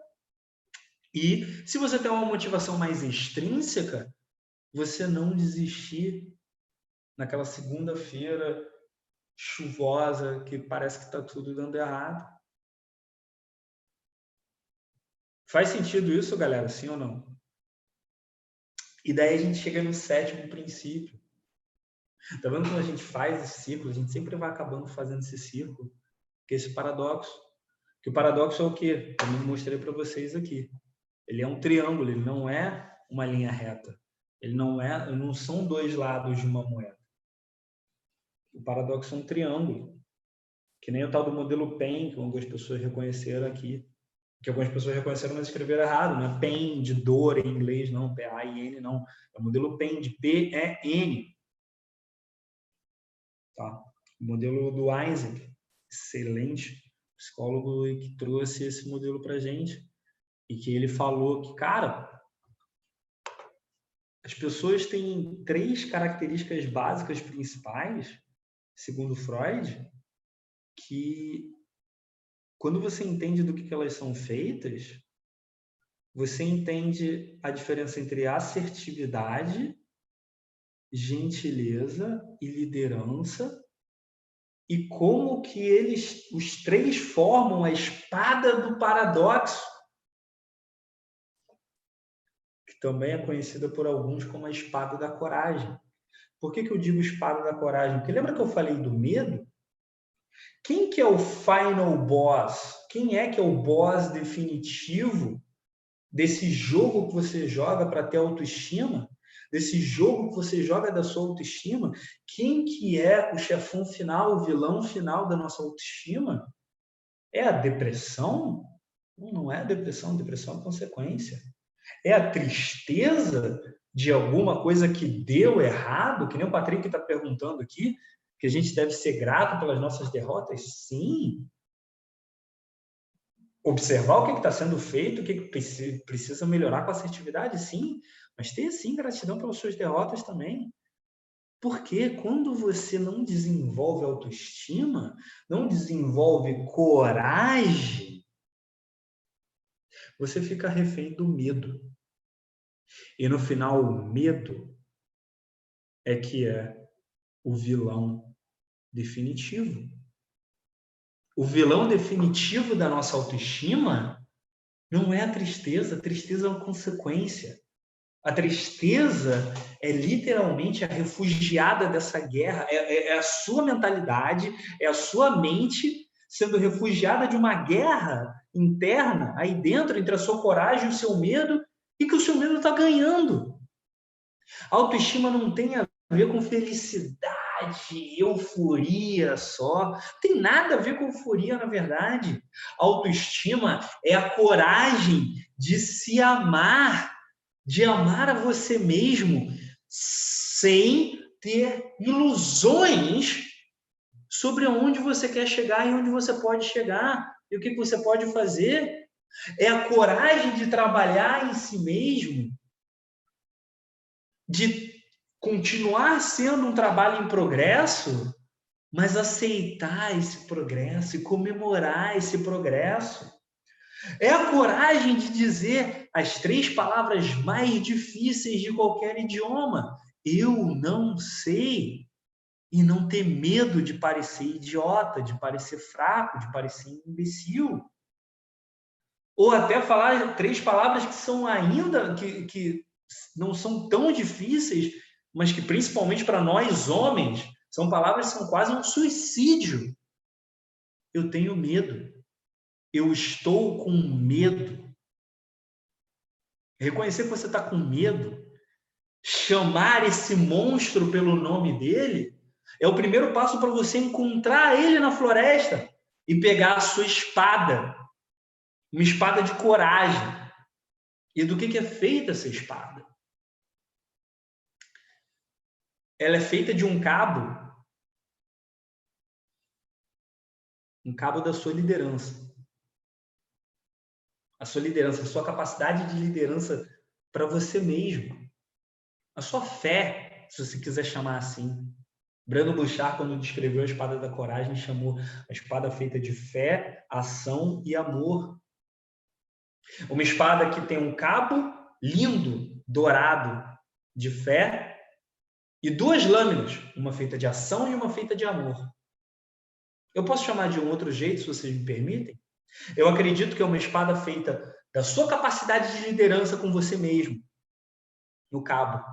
E se você tem uma motivação mais extrínseca, você não desistir naquela segunda-feira chuvosa que parece que está tudo dando errado. Faz sentido isso, galera? Sim ou não? E daí a gente chega no sétimo princípio, Tá vendo quando a gente faz esse ciclo, a gente sempre vai acabando fazendo esse círculo, que é esse paradoxo. Que o paradoxo é o quê? Eu mostrei para vocês aqui. Ele é um triângulo, ele não é uma linha reta. Ele não é, não são dois lados de uma moeda. O paradoxo é um triângulo, que nem o tal do modelo PEN, que algumas pessoas reconheceram aqui, que algumas pessoas reconheceram, mas escreveram errado, não é PEN de dor em inglês, não, P-A-I-N, não. É o modelo PEN de P-E-N. Tá? O modelo do Isaac, excelente psicólogo que trouxe esse modelo para gente e que ele falou que, cara, as pessoas têm três características básicas principais, segundo Freud, que quando você entende do que elas são feitas, você entende a diferença entre assertividade gentileza e liderança e como que eles, os três, formam a espada do paradoxo, que também é conhecida por alguns como a espada da coragem. Por que, que eu digo espada da coragem? Porque lembra que eu falei do medo? Quem que é o final boss? Quem é que é o boss definitivo desse jogo que você joga para ter autoestima? desse jogo que você joga da sua autoestima, quem que é o chefão final, o vilão final da nossa autoestima? É a depressão? Não é a depressão, a depressão é consequência. É a tristeza de alguma coisa que deu errado, que nem o Patrick está perguntando aqui, que a gente deve ser grato pelas nossas derrotas? Sim. Observar o que está sendo feito, o que precisa melhorar com assertividade? Sim. Mas ter sim gratidão pelas suas derrotas também. Porque quando você não desenvolve autoestima, não desenvolve coragem, você fica refém do medo. E no final, o medo é que é o vilão definitivo. O vilão definitivo da nossa autoestima não é a tristeza, a tristeza é uma consequência. A tristeza é literalmente a refugiada dessa guerra, é, é, é, a sua mentalidade, é a sua mente sendo refugiada de uma guerra interna aí dentro entre a sua coragem e o seu medo e que o seu medo está ganhando. Autoestima não tem a ver com felicidade, euforia só. Tem nada a ver com euforia, na verdade. Autoestima é a coragem de se amar de amar a você mesmo sem ter ilusões sobre onde você quer chegar e onde você pode chegar e o que você pode fazer. É a coragem de trabalhar em si mesmo, de continuar sendo um trabalho em progresso, mas aceitar esse progresso e comemorar esse progresso. É a coragem de dizer as três palavras mais difíceis de qualquer idioma. eu não sei e não ter medo de parecer idiota, de parecer fraco, de parecer imbecil. Ou até falar três palavras que são ainda, que, que não são tão difíceis, mas que principalmente para nós homens, são palavras que são quase um suicídio. Eu tenho medo. Eu estou com medo. Reconhecer que você está com medo, chamar esse monstro pelo nome dele, é o primeiro passo para você encontrar ele na floresta e pegar a sua espada, uma espada de coragem. E do que, é feita essa espada? Ela é feita de um cabo, um cabo da sua liderança. A sua liderança, a sua capacidade de liderança para você mesmo. A sua fé, se você quiser chamar assim. Brando Bouchard, quando descreveu a espada da coragem, chamou a espada feita de fé, ação e amor. Uma espada que tem um cabo lindo, dourado, de fé, e duas lâminas, uma feita de ação e uma feita de amor. Eu posso chamar de um outro jeito, se vocês me permitem? Eu acredito que é uma espada feita da sua capacidade de liderança com você mesmo, no cabo,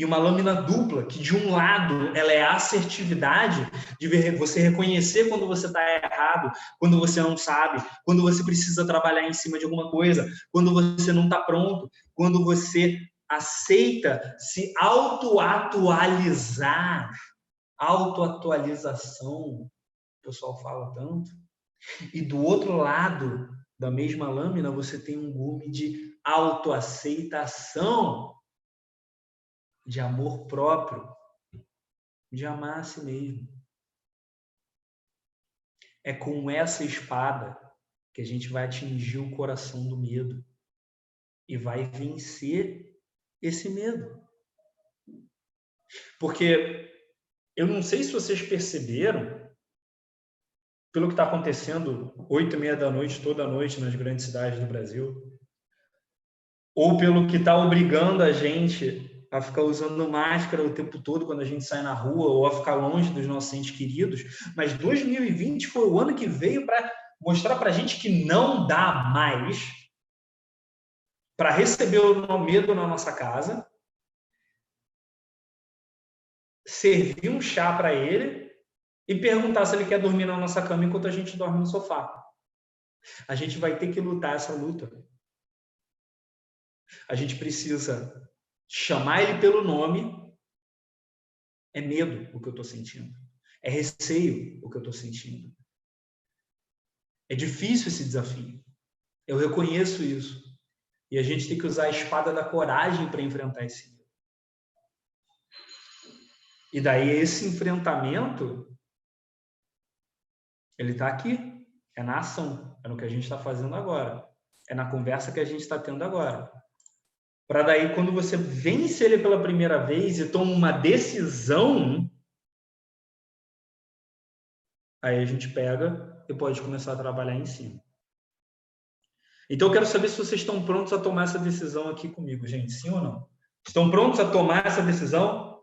e uma lâmina dupla, que de um lado ela é a assertividade, de você reconhecer quando você está errado, quando você não sabe, quando você precisa trabalhar em cima de alguma coisa, quando você não está pronto, quando você aceita se auto-atualizar. Autoatualização, o pessoal fala tanto. E do outro lado da mesma lâmina, você tem um gume de autoaceitação de amor próprio, de amar a si mesmo. É com essa espada que a gente vai atingir o coração do medo e vai vencer esse medo. Porque eu não sei se vocês perceberam, pelo que está acontecendo oito e meia da noite, toda noite nas grandes cidades do Brasil, ou pelo que está obrigando a gente a ficar usando máscara o tempo todo quando a gente sai na rua ou a ficar longe dos nossos entes queridos. Mas 2020 foi o ano que veio para mostrar para a gente que não dá mais para receber o medo na nossa casa, servir um chá para ele e perguntar se ele quer dormir na nossa cama enquanto a gente dorme no sofá. A gente vai ter que lutar essa luta. A gente precisa chamar ele pelo nome é medo o que eu estou sentindo. É receio o que eu estou sentindo. É difícil esse desafio. Eu reconheço isso. E a gente tem que usar a espada da coragem para enfrentar esse medo. E daí esse enfrentamento, ele está aqui. É na ação. É no que a gente está fazendo agora. É na conversa que a gente está tendo agora para daí quando você vence ele pela primeira vez e toma uma decisão, aí a gente pega e pode começar a trabalhar em cima. Então eu quero saber se vocês estão prontos a tomar essa decisão aqui comigo, gente, sim ou não? Estão prontos a tomar essa decisão?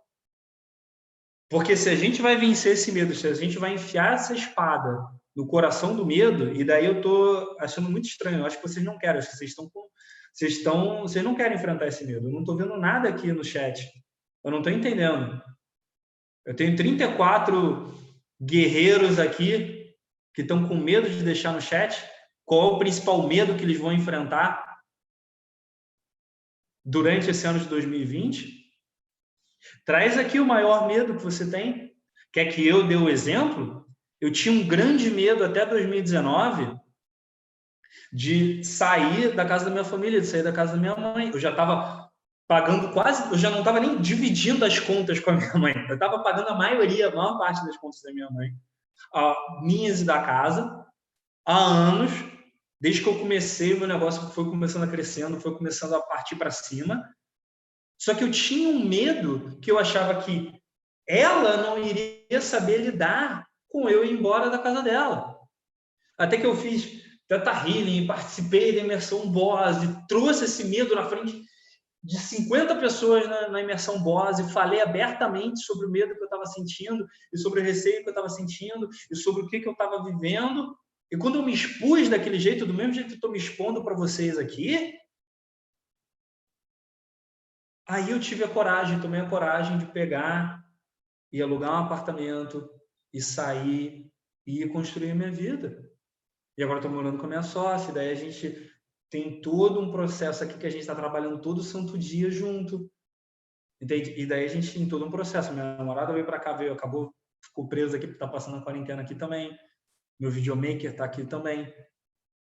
Porque se a gente vai vencer esse medo, se a gente vai enfiar essa espada no coração do medo, e daí eu tô achando muito estranho, eu acho que vocês não querem, acho que vocês estão com vocês estão, vocês não querem enfrentar esse medo. Eu não estou vendo nada aqui no chat. Eu não estou entendendo. Eu tenho 34 guerreiros aqui que estão com medo de deixar no chat. Qual é o principal medo que eles vão enfrentar durante esse ano de 2020? Traz aqui o maior medo que você tem. Quer que eu dê o exemplo? Eu tinha um grande medo até 2019 de sair da casa da minha família, de sair da casa da minha mãe. Eu já estava pagando quase, eu já não estava nem dividindo as contas com a minha mãe. Eu estava pagando a maioria, a maior parte das contas da minha mãe, a minhas e da casa, há anos, desde que eu comecei, o meu negócio foi começando a crescendo, foi começando a partir para cima. Só que eu tinha um medo que eu achava que ela não iria saber lidar com eu ir embora da casa dela. Até que eu fiz Teta Healing, participei da imersão Boss e trouxe esse medo na frente de 50 pessoas na, na imersão Boss e falei abertamente sobre o medo que eu estava sentindo e sobre o receio que eu estava sentindo e sobre o que, que eu estava vivendo. E quando eu me expus daquele jeito, do mesmo jeito que estou me expondo para vocês aqui, aí eu tive a coragem, tomei a coragem de pegar e alugar um apartamento e sair e construir a minha vida. E agora estou morando com a minha sócia, daí a gente tem todo um processo aqui que a gente está trabalhando todo santo dia junto. Entende? E daí a gente tem todo um processo. Minha namorada veio para cá, veio, acabou, ficou presa aqui, está passando a quarentena aqui também. Meu videomaker está aqui também.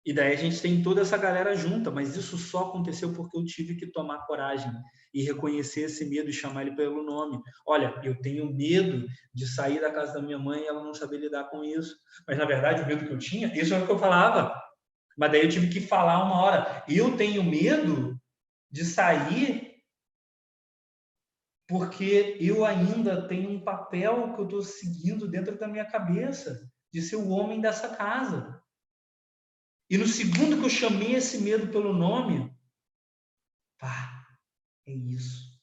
E daí a gente tem toda essa galera junta, mas isso só aconteceu porque eu tive que tomar coragem e reconhecer esse medo e chamar ele pelo nome. Olha, eu tenho medo de sair da casa da minha mãe e ela não saber lidar com isso. Mas na verdade o medo que eu tinha, isso é o que eu falava. Mas daí eu tive que falar uma hora. Eu tenho medo de sair porque eu ainda tenho um papel que eu estou seguindo dentro da minha cabeça de ser o homem dessa casa. E no segundo que eu chamei esse medo pelo nome, pá, é isso.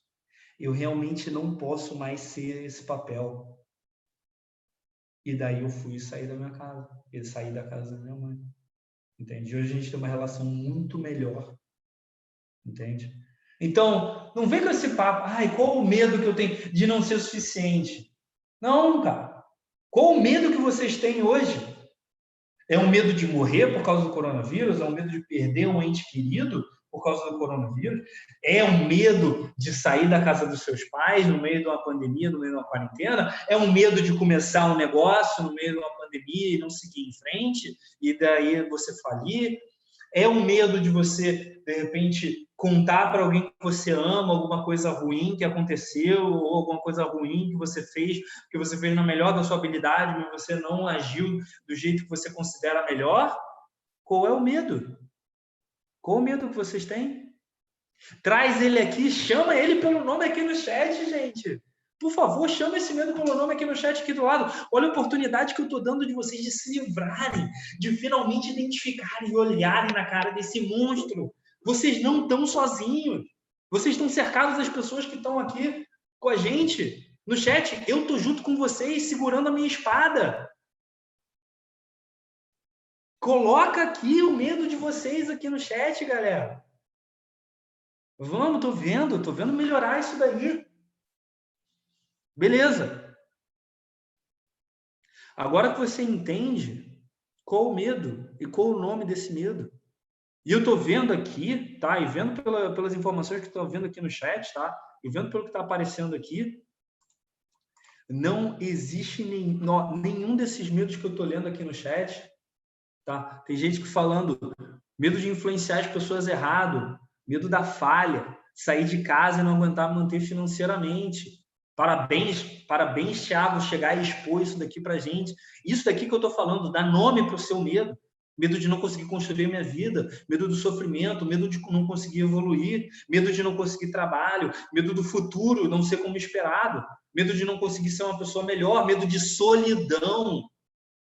Eu realmente não posso mais ser esse papel. E daí eu fui sair da minha casa, e sair da casa da minha mãe. Entende? Hoje a gente tem uma relação muito melhor. Entende? Então, não vem com esse papo, ai, qual o medo que eu tenho de não ser suficiente? Não, cara. Qual o medo que vocês têm hoje? É um medo de morrer por causa do coronavírus? É um medo de perder um ente querido por causa do coronavírus? É um medo de sair da casa dos seus pais no meio de uma pandemia, no meio de uma quarentena? É um medo de começar um negócio no meio de uma pandemia e não seguir em frente, e daí você falir? É um medo de você, de repente, contar para alguém que você ama alguma coisa ruim que aconteceu, ou alguma coisa ruim que você fez, que você fez na melhor da sua habilidade, mas você não agiu do jeito que você considera melhor? Qual é o medo? Qual o medo que vocês têm? Traz ele aqui, chama ele pelo nome aqui no chat, gente. Por favor, chame esse medo pelo nome aqui no chat aqui do lado. Olha a oportunidade que eu estou dando de vocês de se livrarem, de finalmente identificarem e olharem na cara desse monstro. Vocês não estão sozinhos. Vocês estão cercados das pessoas que estão aqui com a gente no chat. Eu estou junto com vocês, segurando a minha espada. Coloca aqui o medo de vocês aqui no chat, galera. Vamos, tô vendo, tô vendo melhorar isso daí. Beleza. Agora que você entende qual o medo e qual o nome desse medo. E eu estou vendo aqui, tá? E vendo pela, pelas informações que estou vendo aqui no chat, tá? E vendo pelo que está aparecendo aqui, não existe nem, não, nenhum desses medos que eu estou lendo aqui no chat, tá? Tem gente que falando medo de influenciar as pessoas errado, medo da falha, sair de casa e não aguentar manter financeiramente, Parabéns, parabéns, Thiago, chegar e expor isso daqui para gente. Isso daqui que eu estou falando, dá nome para o seu medo. Medo de não conseguir construir minha vida, medo do sofrimento, medo de não conseguir evoluir, medo de não conseguir trabalho, medo do futuro não ser como esperado, medo de não conseguir ser uma pessoa melhor, medo de solidão.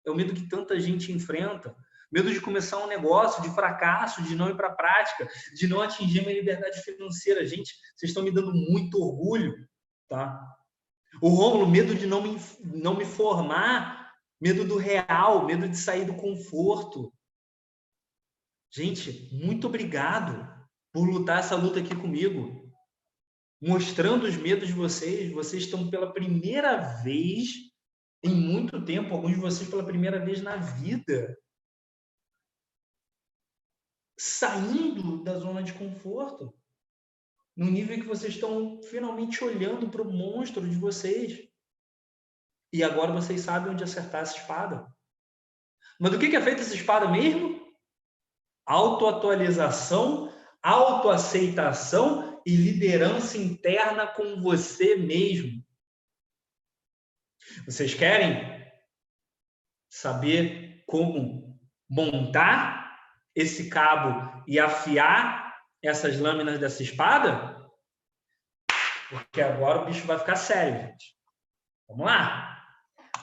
É o medo que tanta gente enfrenta. Medo de começar um negócio, de fracasso, de não ir para a prática, de não atingir minha liberdade financeira. Gente, vocês estão me dando muito orgulho tá? O Rômulo, medo de não me, não me formar, medo do real, medo de sair do conforto. Gente, muito obrigado por lutar essa luta aqui comigo. Mostrando os medos de vocês, vocês estão pela primeira vez em muito tempo, alguns de vocês pela primeira vez na vida, saindo da zona de conforto no nível que vocês estão finalmente olhando para o monstro de vocês. E agora vocês sabem onde acertar essa espada. Mas do que é feita essa espada mesmo? Autoatualização, autoaceitação e liderança interna com você mesmo. Vocês querem saber como montar esse cabo e afiar essas lâminas dessa espada? Porque agora o bicho vai ficar sério, gente. Vamos lá.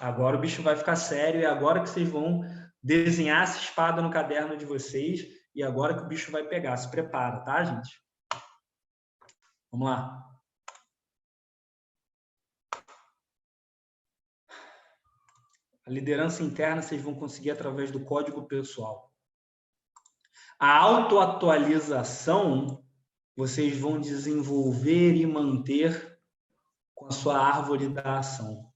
Agora o bicho vai ficar sério e agora que vocês vão desenhar essa espada no caderno de vocês e agora que o bicho vai pegar. Se prepara, tá, gente? Vamos lá. A liderança interna vocês vão conseguir através do código pessoal. A autoatualização vocês vão desenvolver e manter com a sua árvore da ação.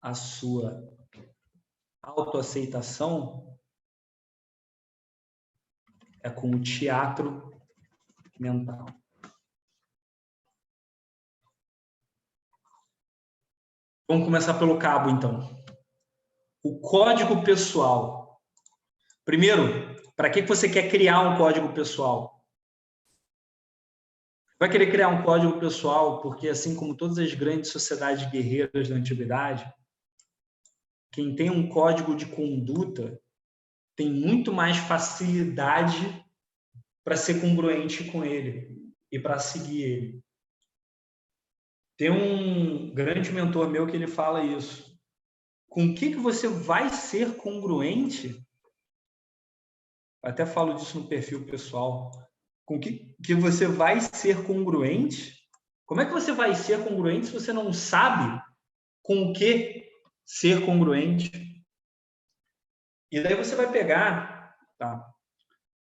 A sua autoaceitação é com o teatro mental. Vamos começar pelo cabo, então. O código pessoal. Primeiro, para que você quer criar um código pessoal? Vai querer criar um código pessoal porque, assim como todas as grandes sociedades guerreiras da antiguidade, quem tem um código de conduta tem muito mais facilidade para ser congruente com ele e para seguir ele. Tem um grande mentor meu que ele fala isso. Com o que, que você vai ser congruente? Até falo disso no perfil pessoal. Com que, que você vai ser congruente? Como é que você vai ser congruente se você não sabe com o que ser congruente? E daí você vai pegar, tá?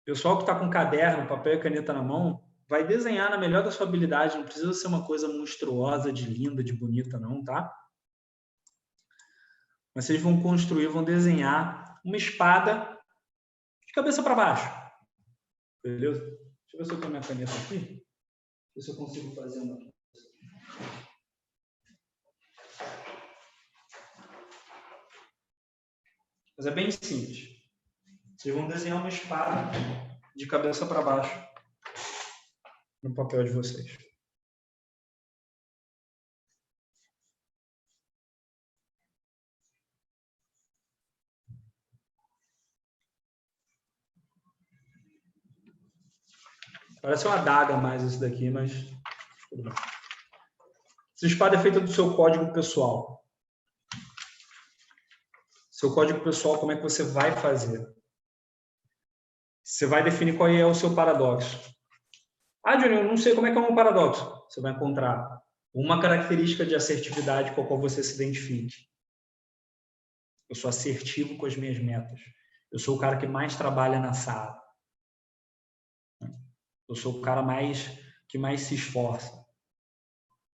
Pessoal que está com caderno, papel e caneta na mão, vai desenhar na melhor da sua habilidade, não precisa ser uma coisa monstruosa, de linda, de bonita, não, tá? Mas vocês vão construir, vão desenhar uma espada de cabeça para baixo. Beleza? Deixa eu ver se eu tenho minha caneta aqui. Ver se eu consigo fazer uma. Mas é bem simples. Vocês vão desenhar uma espada de cabeça para baixo no papel de vocês. Parece uma adaga mais isso daqui, mas. Essa espada é feita do seu código pessoal. Seu código pessoal, como é que você vai fazer? Você vai definir qual é o seu paradoxo. Ah, Júnior, eu não sei como é que é um paradoxo. Você vai encontrar uma característica de assertividade com a qual você se identifique. Eu sou assertivo com as minhas metas. Eu sou o cara que mais trabalha na sala. Eu sou o cara mais que mais se esforça.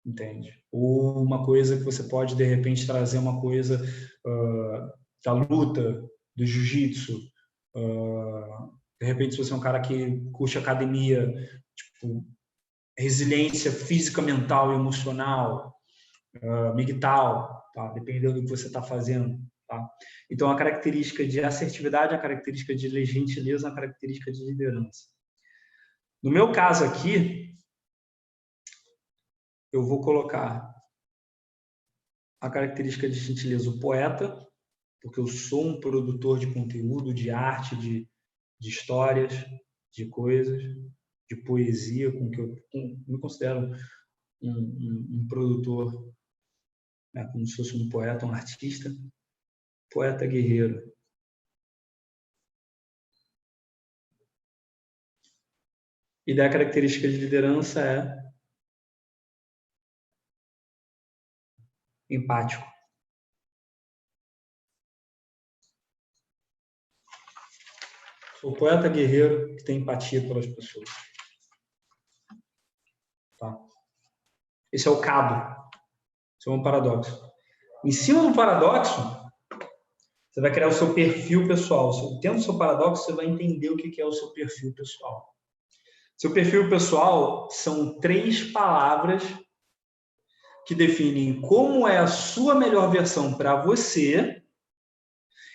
Entende? Ou uma coisa que você pode, de repente, trazer uma coisa uh, da luta, do jiu-jitsu. Uh, de repente, se você é um cara que curte academia, tipo, resiliência física, mental, emocional, uh, tá? dependendo do que você está fazendo. Tá? Então, a característica de assertividade, a característica de gentileza, a característica de liderança. No meu caso aqui, eu vou colocar a característica de gentileza, o poeta, porque eu sou um produtor de conteúdo, de arte, de, de histórias, de coisas de poesia, com que eu com, me considero um, um, um produtor, né, como se fosse um poeta, um artista, poeta guerreiro. E da característica de liderança é empático. Sou poeta guerreiro que tem empatia pelas pessoas. Tá? Esse é o cabo. Esse é um paradoxo. Em cima do paradoxo, você vai criar o seu perfil pessoal. Tendo o seu paradoxo, você vai entender o que é o seu perfil pessoal. Seu perfil pessoal são três palavras que definem como é a sua melhor versão para você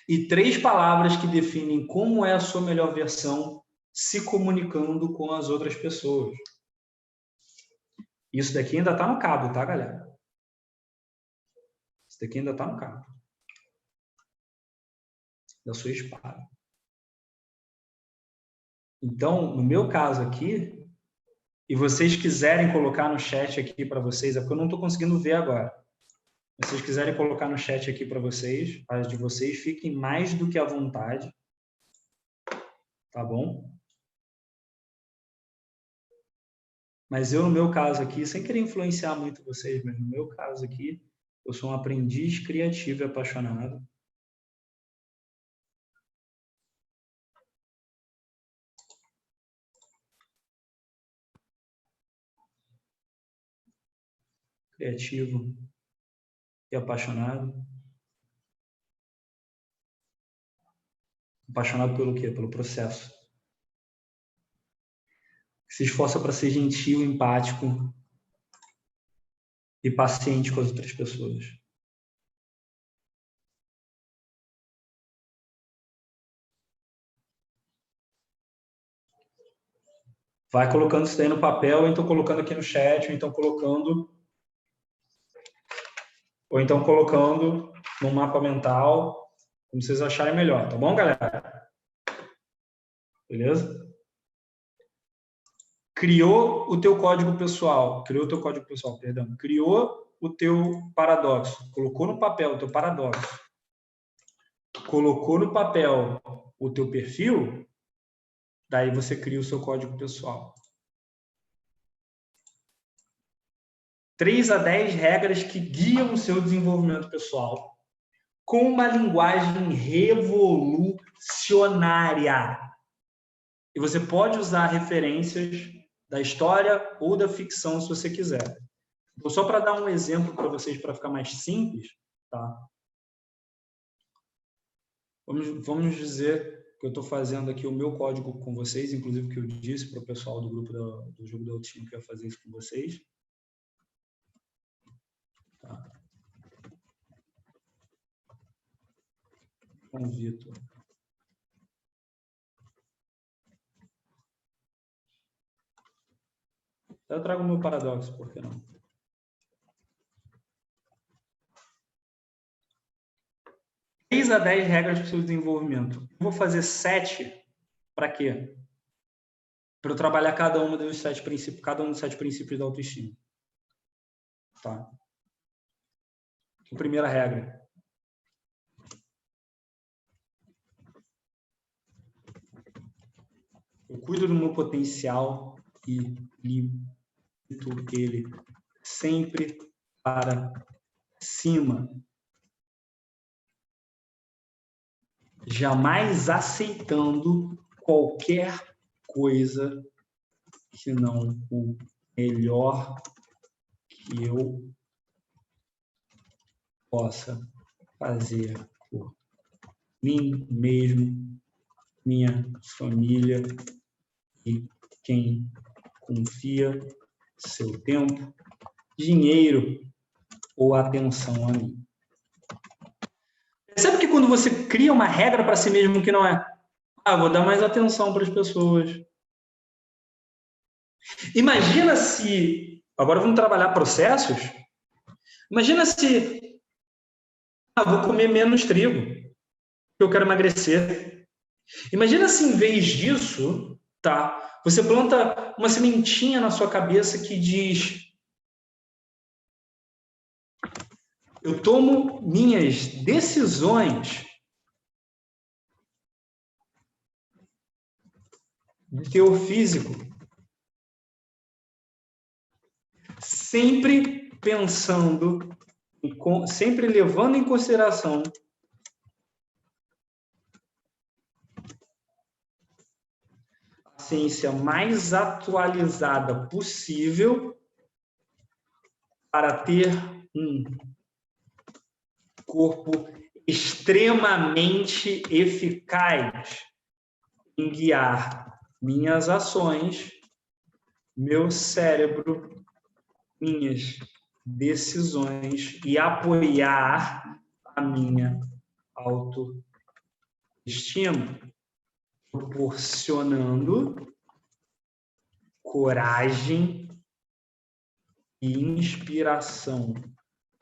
e três palavras que definem como é a sua melhor versão se comunicando com as outras pessoas. Isso daqui ainda está no cabo, tá, galera? Isso daqui ainda está no cabo. Da sua espada. Então, no meu caso aqui, e vocês quiserem colocar no chat aqui para vocês, é porque eu não estou conseguindo ver agora. Se vocês quiserem colocar no chat aqui para vocês, as de vocês, fiquem mais do que à vontade. Tá bom? Mas eu, no meu caso aqui, sem querer influenciar muito vocês, mas no meu caso aqui, eu sou um aprendiz criativo e apaixonado. Criativo e apaixonado. Apaixonado pelo quê? Pelo processo se esforça para ser gentil, empático e paciente com as outras pessoas. Vai colocando isso daí no papel, ou então colocando aqui no chat, ou então colocando ou então colocando no mapa mental, como vocês acharem melhor, tá bom, galera? Beleza? criou o teu código pessoal, criou o teu código pessoal, perdão, criou o teu paradoxo, colocou no papel o teu paradoxo, colocou no papel o teu perfil, daí você cria o seu código pessoal. Três a dez regras que guiam o seu desenvolvimento pessoal com uma linguagem revolucionária. E você pode usar referências da história ou da ficção, se você quiser. Então, só para dar um exemplo para vocês, para ficar mais simples, tá? Vamos, vamos dizer que eu estou fazendo aqui o meu código com vocês, inclusive que eu disse para o pessoal do grupo do, do jogo do time que ia fazer isso com vocês. Com o Vitor. Eu trago o meu paradoxo, por que não? Três a dez regras para o seu desenvolvimento. Eu vou fazer sete para quê? Para eu trabalhar cada uma dos sete princípios, cada um dos sete princípios da autoestima. Tá. Então, primeira regra. Eu cuido do meu potencial e limpo ele sempre para cima. Jamais aceitando qualquer coisa que não o melhor que eu possa fazer por mim mesmo, minha família e quem confia seu tempo, dinheiro ou atenção a mim. Percebe que quando você cria uma regra para si mesmo que não é, ah, vou dar mais atenção para as pessoas. Imagina se, agora vamos trabalhar processos. Imagina se, ah, vou comer menos trigo, porque eu quero emagrecer. Imagina se em vez disso, tá? Você planta uma sementinha na sua cabeça que diz: Eu tomo minhas decisões de teor físico sempre pensando, sempre levando em consideração ciência mais atualizada possível para ter um corpo extremamente eficaz em guiar minhas ações, meu cérebro, minhas decisões e apoiar a minha autoestima proporcionando coragem e inspiração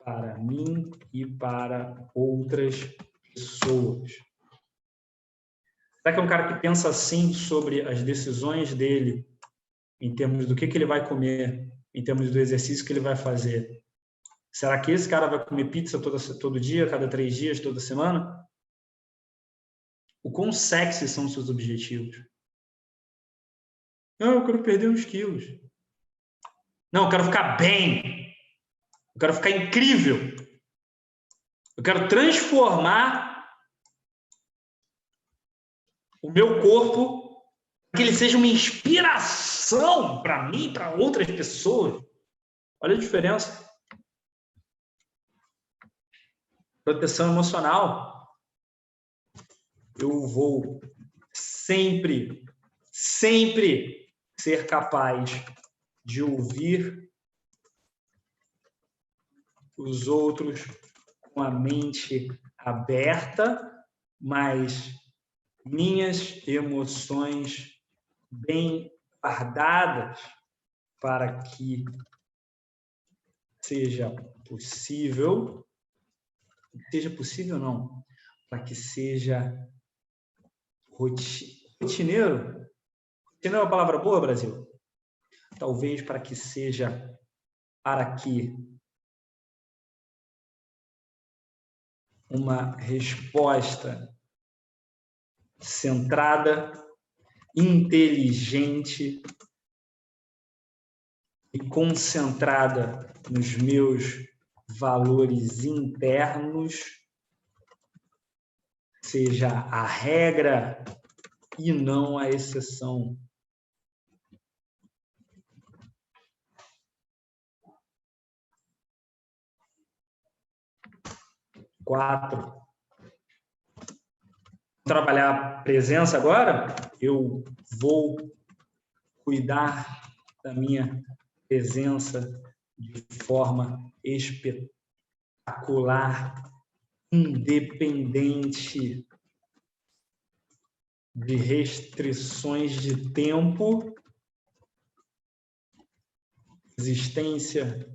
para mim e para outras pessoas. Será que é um cara que pensa assim sobre as decisões dele, em termos do que, que ele vai comer, em termos do exercício que ele vai fazer? Será que esse cara vai comer pizza todo, todo dia, cada três dias, toda semana? O quão sexy são os seus objetivos? Não, eu quero perder uns quilos. Não, eu quero ficar bem. Eu quero ficar incrível. Eu quero transformar o meu corpo para que ele seja uma inspiração para mim e para outras pessoas. Olha a diferença. Proteção emocional. Eu vou sempre, sempre ser capaz de ouvir os outros com a mente aberta, mas minhas emoções bem guardadas para que seja possível, seja possível não, para que seja rotineiro. Rotineiro é uma palavra boa, Brasil? Talvez para que seja para que uma resposta centrada, inteligente e concentrada nos meus valores internos seja a regra e não a exceção. Quatro. Trabalhar presença agora, eu vou cuidar da minha presença de forma espetacular, independente de restrições de tempo, existência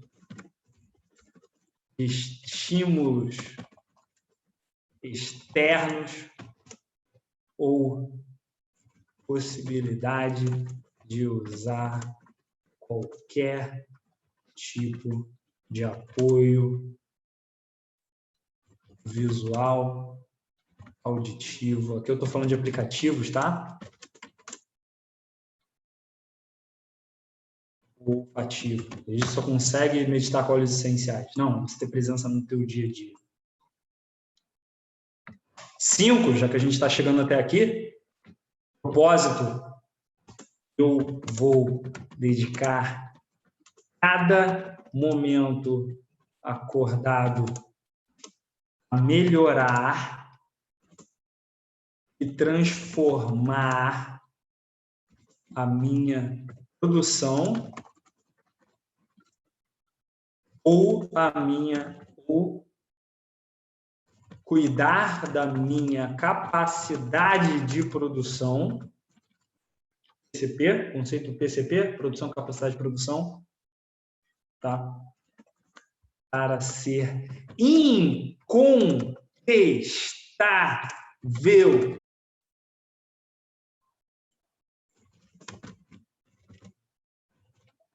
de estímulos externos ou possibilidade de usar qualquer tipo de apoio visual, auditivo. Aqui eu estou falando de aplicativos, tá? Ou ativo. A gente só consegue meditar com óleos essenciais. Não, você ter presença no teu dia a dia. Cinco, já que a gente está chegando até aqui, propósito. Eu vou dedicar cada momento acordado melhorar e transformar a minha produção ou a minha ou cuidar da minha capacidade de produção PCP, conceito PCP, produção, capacidade de produção, tá? Para ser incontestável.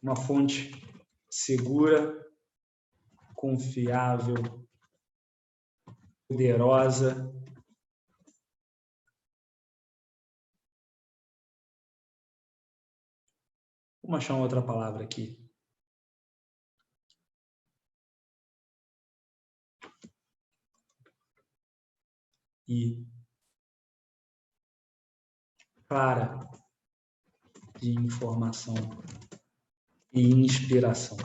Uma fonte segura, confiável, poderosa Vamos achar uma outra palavra aqui. E clara de informação e inspiração.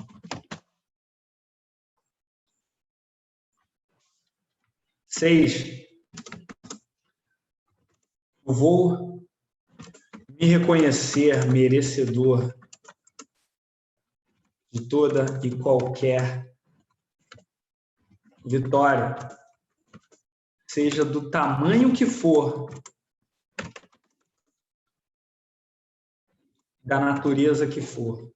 Seis. Vou me reconhecer merecedor de toda e qualquer vitória, seja do tamanho que for, da natureza que for,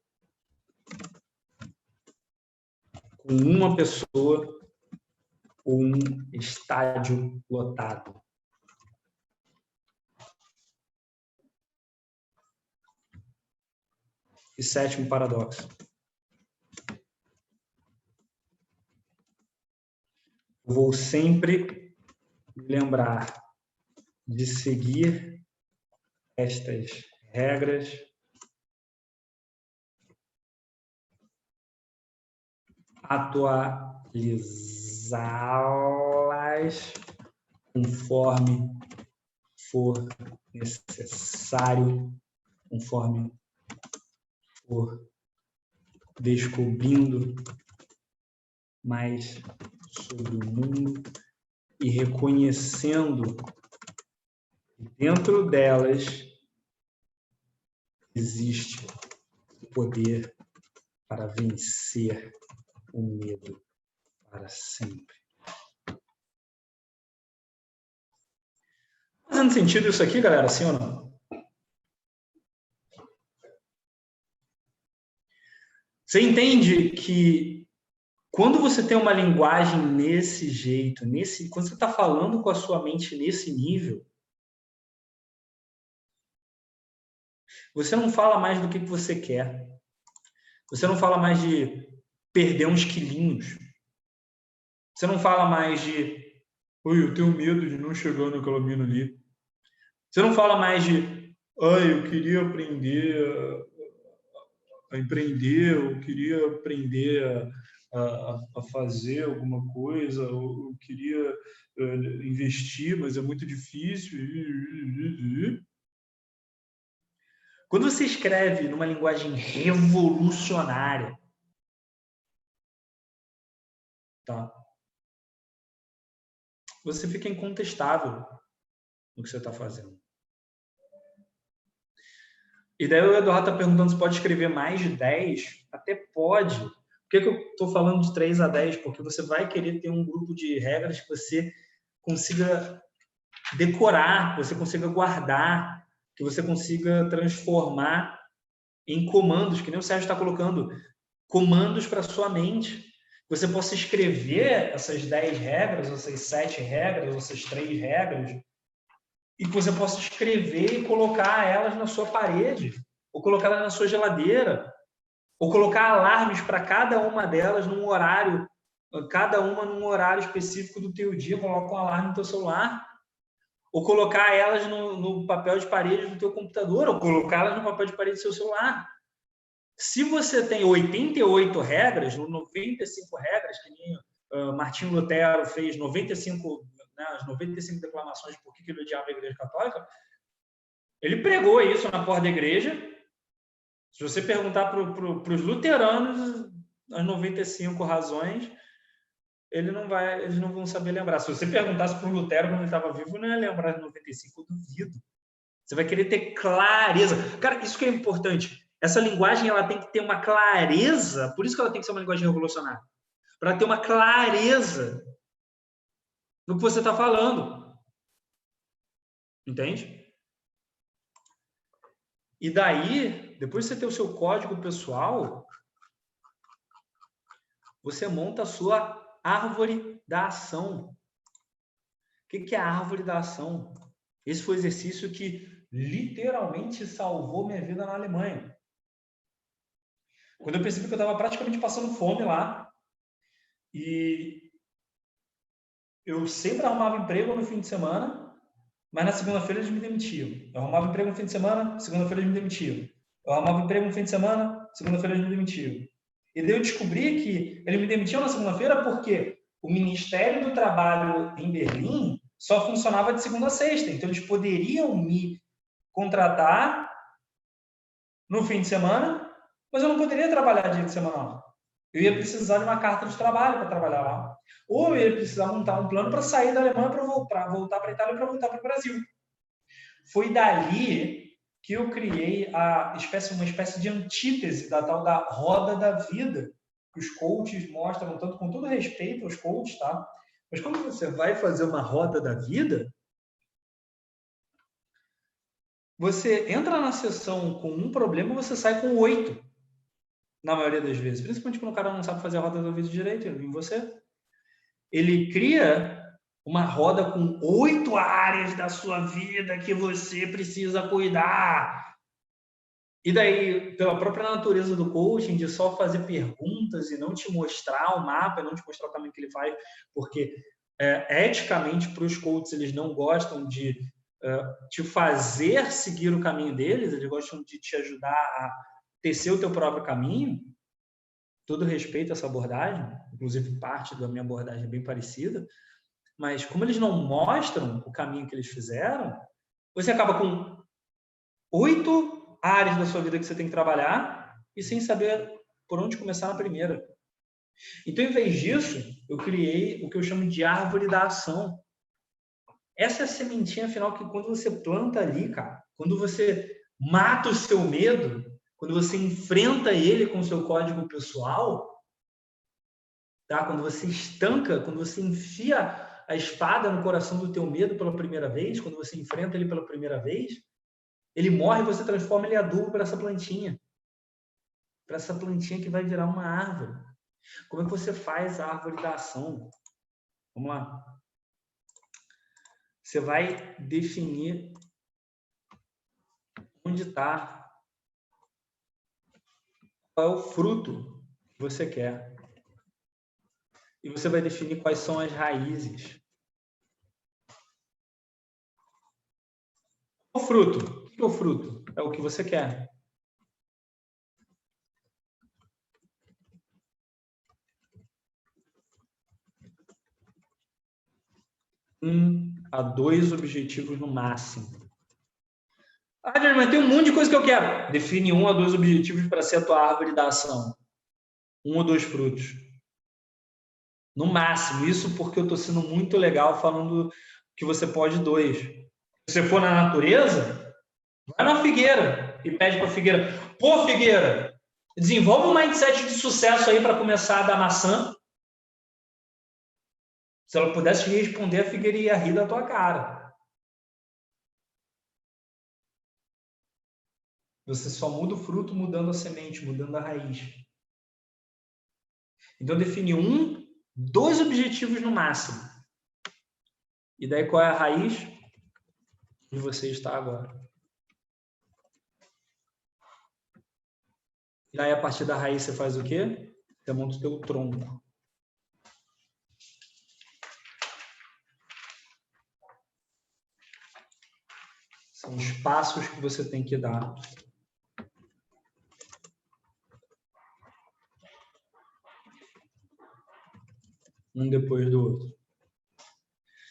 com uma pessoa ou um estádio lotado. E sétimo paradoxo. vou sempre lembrar de seguir estas regras. Atualizá-las conforme for necessário, conforme for descobrindo mais sobre o mundo e reconhecendo que dentro delas existe o poder para vencer o medo para sempre. Fazendo sentido isso aqui, galera? Sim ou não? Você entende que quando você tem uma linguagem nesse jeito, nesse, quando você está falando com a sua mente nesse nível, você não fala mais do que você quer. Você não fala mais de perder uns quilinhos. Você não fala mais de, oi, eu tenho medo de não chegar naquela mina ali. Você não fala mais de, ai, eu queria aprender a empreender, eu queria aprender a, a, fazer alguma coisa, eu queria uh, investir, mas é muito difícil. Quando você escreve numa linguagem revolucionária, tá? Você fica incontestável no que você está fazendo. E daí o Eduardo está perguntando se pode escrever mais de 10. Até pode. Que, que eu estou falando de 3 a 10? Porque você vai querer ter um grupo de regras que você consiga decorar, que você consiga guardar, que você consiga transformar em comandos, que nem o Sérgio está colocando, comandos para sua mente. Você possa escrever essas 10 regras, essas 7 regras, essas 3 regras, e que você possa escrever e colocar elas na sua parede, ou colocar elas na sua geladeira, ou colocar alarmes para cada uma delas num horário, cada uma num horário específico do teu dia, coloca um alarme no teu celular, ou colocar elas no, no papel de parede do teu computador, ou colocá-las no papel de parede do seu celular. Se você tem 88 regras, 95 regras, que nem uh, Martinho Lutero fez 95 né, as 95 declamações de por que ele odiava a Igreja Católica, ele pregou isso na porta da igreja. Se você perguntar para pro, os luteranos as 95 razões, ele não vai, eles não vão saber lembrar. Se você perguntasse para o Lutero quando ele estava vivo, não ia lembrar de 95, eu duvido. Você vai querer ter clareza. Cara, isso que é importante. Essa linguagem ela tem que ter uma clareza, por isso que ela tem que ser uma linguagem revolucionária. Para ter uma clareza no que você está falando. Entende? E daí, depois de você ter o seu código pessoal, você monta a sua árvore da ação. O que é a árvore da ação? Esse foi o exercício que literalmente salvou minha vida na Alemanha. Quando eu percebi que eu estava praticamente passando fome lá, e eu sempre arrumava emprego no fim de semana, mas na segunda-feira eles me demitiam. Eu arrumava emprego no fim de semana, segunda-feira eles me demitiam. Eu arrumava emprego no fim de semana, segunda-feira eles me demitiam. E daí eu descobri que eles me demitiam na segunda-feira porque o Ministério do Trabalho em Berlim só funcionava de segunda a sexta. Então eles poderiam me contratar no fim de semana, mas eu não poderia trabalhar dia de semana. Eu ia precisar de uma carta de trabalho para trabalhar lá. Ou eu ia precisar montar um plano para sair da Alemanha para voltar, para a Itália para voltar para o Brasil. Foi dali que eu criei a espécie, uma espécie de antítese da tal da roda da vida, que os coaches mostram, tanto com todo respeito aos coaches, tá? Mas quando você vai fazer uma roda da vida, você entra na sessão com um problema, você sai com oito na maioria das vezes. Principalmente quando o cara não sabe fazer a roda do vídeo direito, em você. Ele cria uma roda com oito áreas da sua vida que você precisa cuidar. E daí, pela própria natureza do coaching, de só fazer perguntas e não te mostrar o mapa, não te mostrar o caminho que ele faz, porque é, eticamente para os coaches eles não gostam de uh, te fazer seguir o caminho deles, eles gostam de te ajudar a tecer o teu próprio caminho, todo respeito a essa abordagem, inclusive parte da minha abordagem é bem parecida, mas como eles não mostram o caminho que eles fizeram, você acaba com oito áreas da sua vida que você tem que trabalhar e sem saber por onde começar na primeira. Então, em vez disso, eu criei o que eu chamo de árvore da ação. Essa é a sementinha final que quando você planta ali, cara, quando você mata o seu medo, quando você enfrenta ele com o seu código pessoal, tá? Quando você estanca, quando você enfia a espada no coração do teu medo pela primeira vez, quando você enfrenta ele pela primeira vez, ele morre e você transforma ele em adubo para essa plantinha. Para essa plantinha que vai virar uma árvore. Como é que você faz a árvore da ação? Vamos lá. Você vai definir onde está, qual é o fruto que você quer. E você vai definir quais são as raízes. O fruto. O que é o fruto? É o que você quer. Um a dois objetivos no máximo. Ah, mas tem um monte de coisa que eu quero. Define um a dois objetivos para ser a tua árvore da ação. Um ou dois frutos. No máximo. Isso porque eu estou sendo muito legal falando que você pode dois. Você for na natureza, vai na figueira e pede para a figueira: pô, figueira, desenvolve um mindset de sucesso aí para começar a dar maçã. Se ela pudesse responder, a figueira ia rir da tua cara. Você só muda o fruto mudando a semente, mudando a raiz. Então, define um, dois objetivos no máximo. E daí, qual é a raiz? Onde você está agora. E aí, a partir da raiz, você faz o quê? Você monta o teu tronco. São os passos que você tem que dar um depois do outro.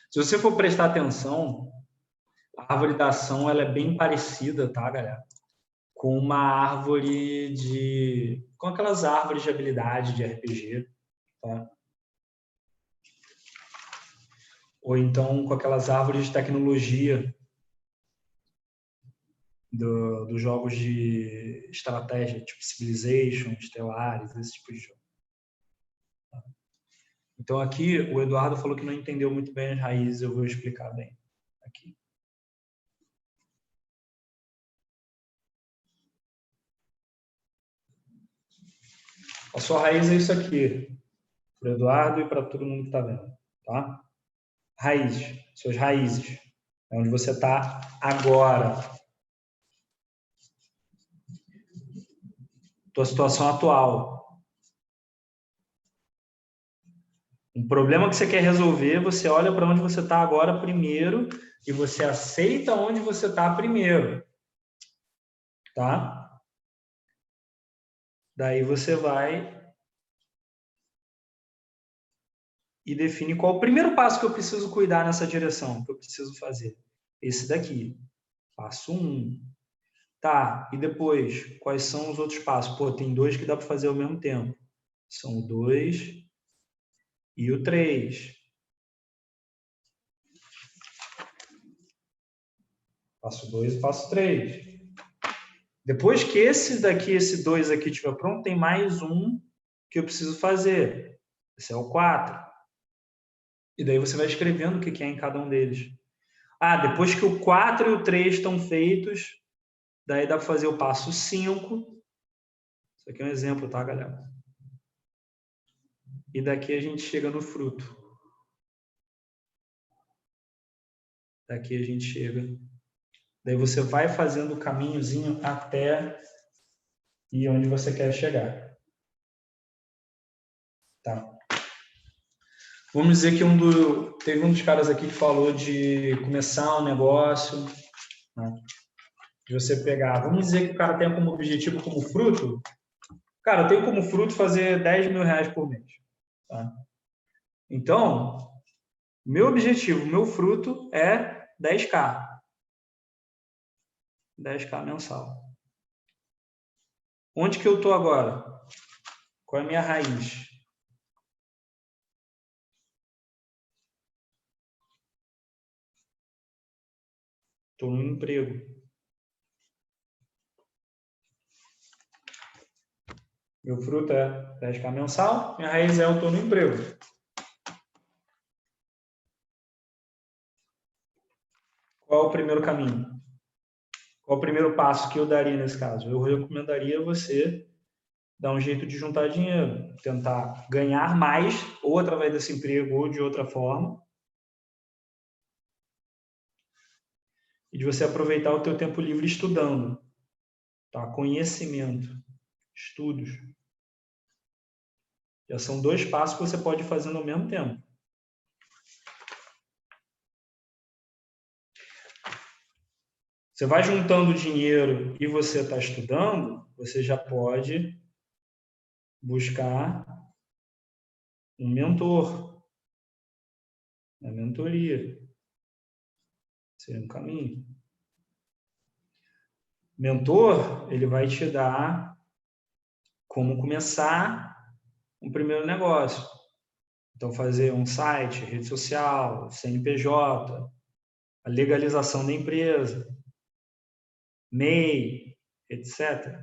Se você for prestar atenção, árvore da ação ela é bem parecida, tá, galera? Com uma árvore de. com aquelas árvores de habilidade de RPG, tá? Ou então com aquelas árvores de tecnologia do, dos jogos de estratégia, tipo Civilization, Stellaris, esse tipo de jogo. Então aqui o Eduardo falou que não entendeu muito bem as raízes, eu vou explicar bem aqui. A sua raiz é isso aqui, para o Eduardo e para todo mundo que está vendo, tá? Raiz, suas raízes, é onde você está agora. Tua situação atual, Um problema que você quer resolver, você olha para onde você está agora primeiro e você aceita onde você está primeiro. Tá? Daí você vai e define qual o primeiro passo que eu preciso cuidar nessa direção, que eu preciso fazer. Esse daqui. Passo um. Tá, e depois, quais são os outros passos? Pô, tem dois que dá para fazer ao mesmo tempo. São dois e o 3. Passo 2 e passo 3. Depois que esse daqui, esse 2 aqui estiver pronto, tem mais um que eu preciso fazer. Esse é o 4. E daí você vai escrevendo o que é em cada um deles. Ah, depois que o 4 e o 3 estão feitos, daí dá para fazer o passo 5. Isso aqui é um exemplo, tá, galera? e daqui a gente chega no fruto. Daqui a gente chega. Daí você vai fazendo o caminhozinho até e onde você quer chegar. Tá. Vamos dizer que um do, teve um dos caras aqui que falou de começar um negócio, né? de você pegar. Vamos dizer que o cara tem como objetivo, como fruto, Cara, eu tenho como fruto fazer 10 mil reais por mês. Tá? Então, meu objetivo, meu fruto é 10K. 10K mensal. Onde que eu estou agora? Qual é a minha raiz? Estou no emprego. Meu fruto é 10k mensal, minha raiz é eu estou no emprego. Qual é o primeiro caminho? Qual o primeiro passo que eu daria nesse caso? Eu recomendaria você dar um jeito de juntar dinheiro, tentar ganhar mais, ou através desse emprego, ou de outra forma, e de você aproveitar o teu tempo livre estudando, tá? Conhecimento, estudos. Já são dois passos que você pode fazer no mesmo tempo. Você vai juntando dinheiro e você está estudando, você já pode buscar um mentor, uma mentoria. Seria um caminho. Mentor, ele vai te dar como começar um primeiro negócio. Então, fazer um site, rede social, CNPJ, a legalização da empresa, MEI, etc.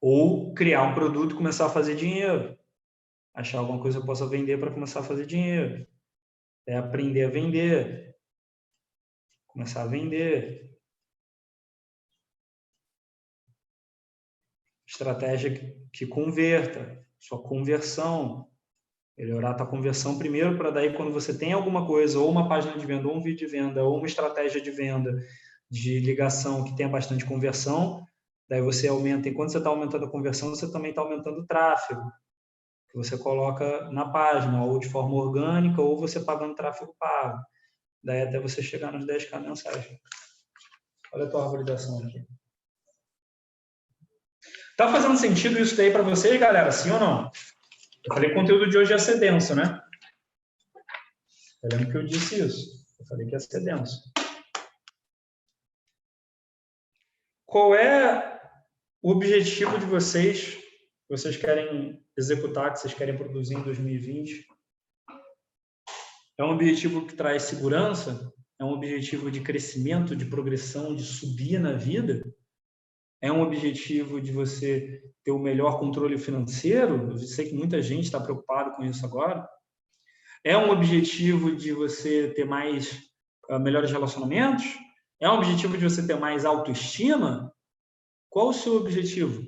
Ou criar um produto e começar a fazer dinheiro. Achar alguma coisa que eu possa vender para começar a fazer dinheiro. É aprender a vender começar a vender. Estratégia que converta, sua conversão, melhorar a tua conversão primeiro para daí quando você tem alguma coisa, ou uma página de venda, ou um vídeo de venda, ou uma estratégia de venda de ligação que tenha bastante conversão, daí você aumenta, enquanto você está aumentando a conversão, você também está aumentando o tráfego, que você coloca na página, ou de forma orgânica, ou você pagando tráfego pago daí até você chegar nos 10k mensais. Olha a tua arborização aqui. Tá fazendo sentido isso daí para vocês, galera? Sim ou não? Eu falei que o conteúdo de hoje ia ser denso, né? Eu lembro que eu disse isso. Eu falei que ia ser denso. Qual é o objetivo de vocês que vocês querem executar, que vocês querem produzir em 2020? É um objetivo que traz segurança? É um objetivo de crescimento, de progressão, de subir na vida? É um objetivo de você ter o melhor controle financeiro? Eu sei que muita gente está preocupado com isso agora. É um objetivo de você ter mais uh, melhores relacionamentos? É um objetivo de você ter mais autoestima? Qual o seu objetivo?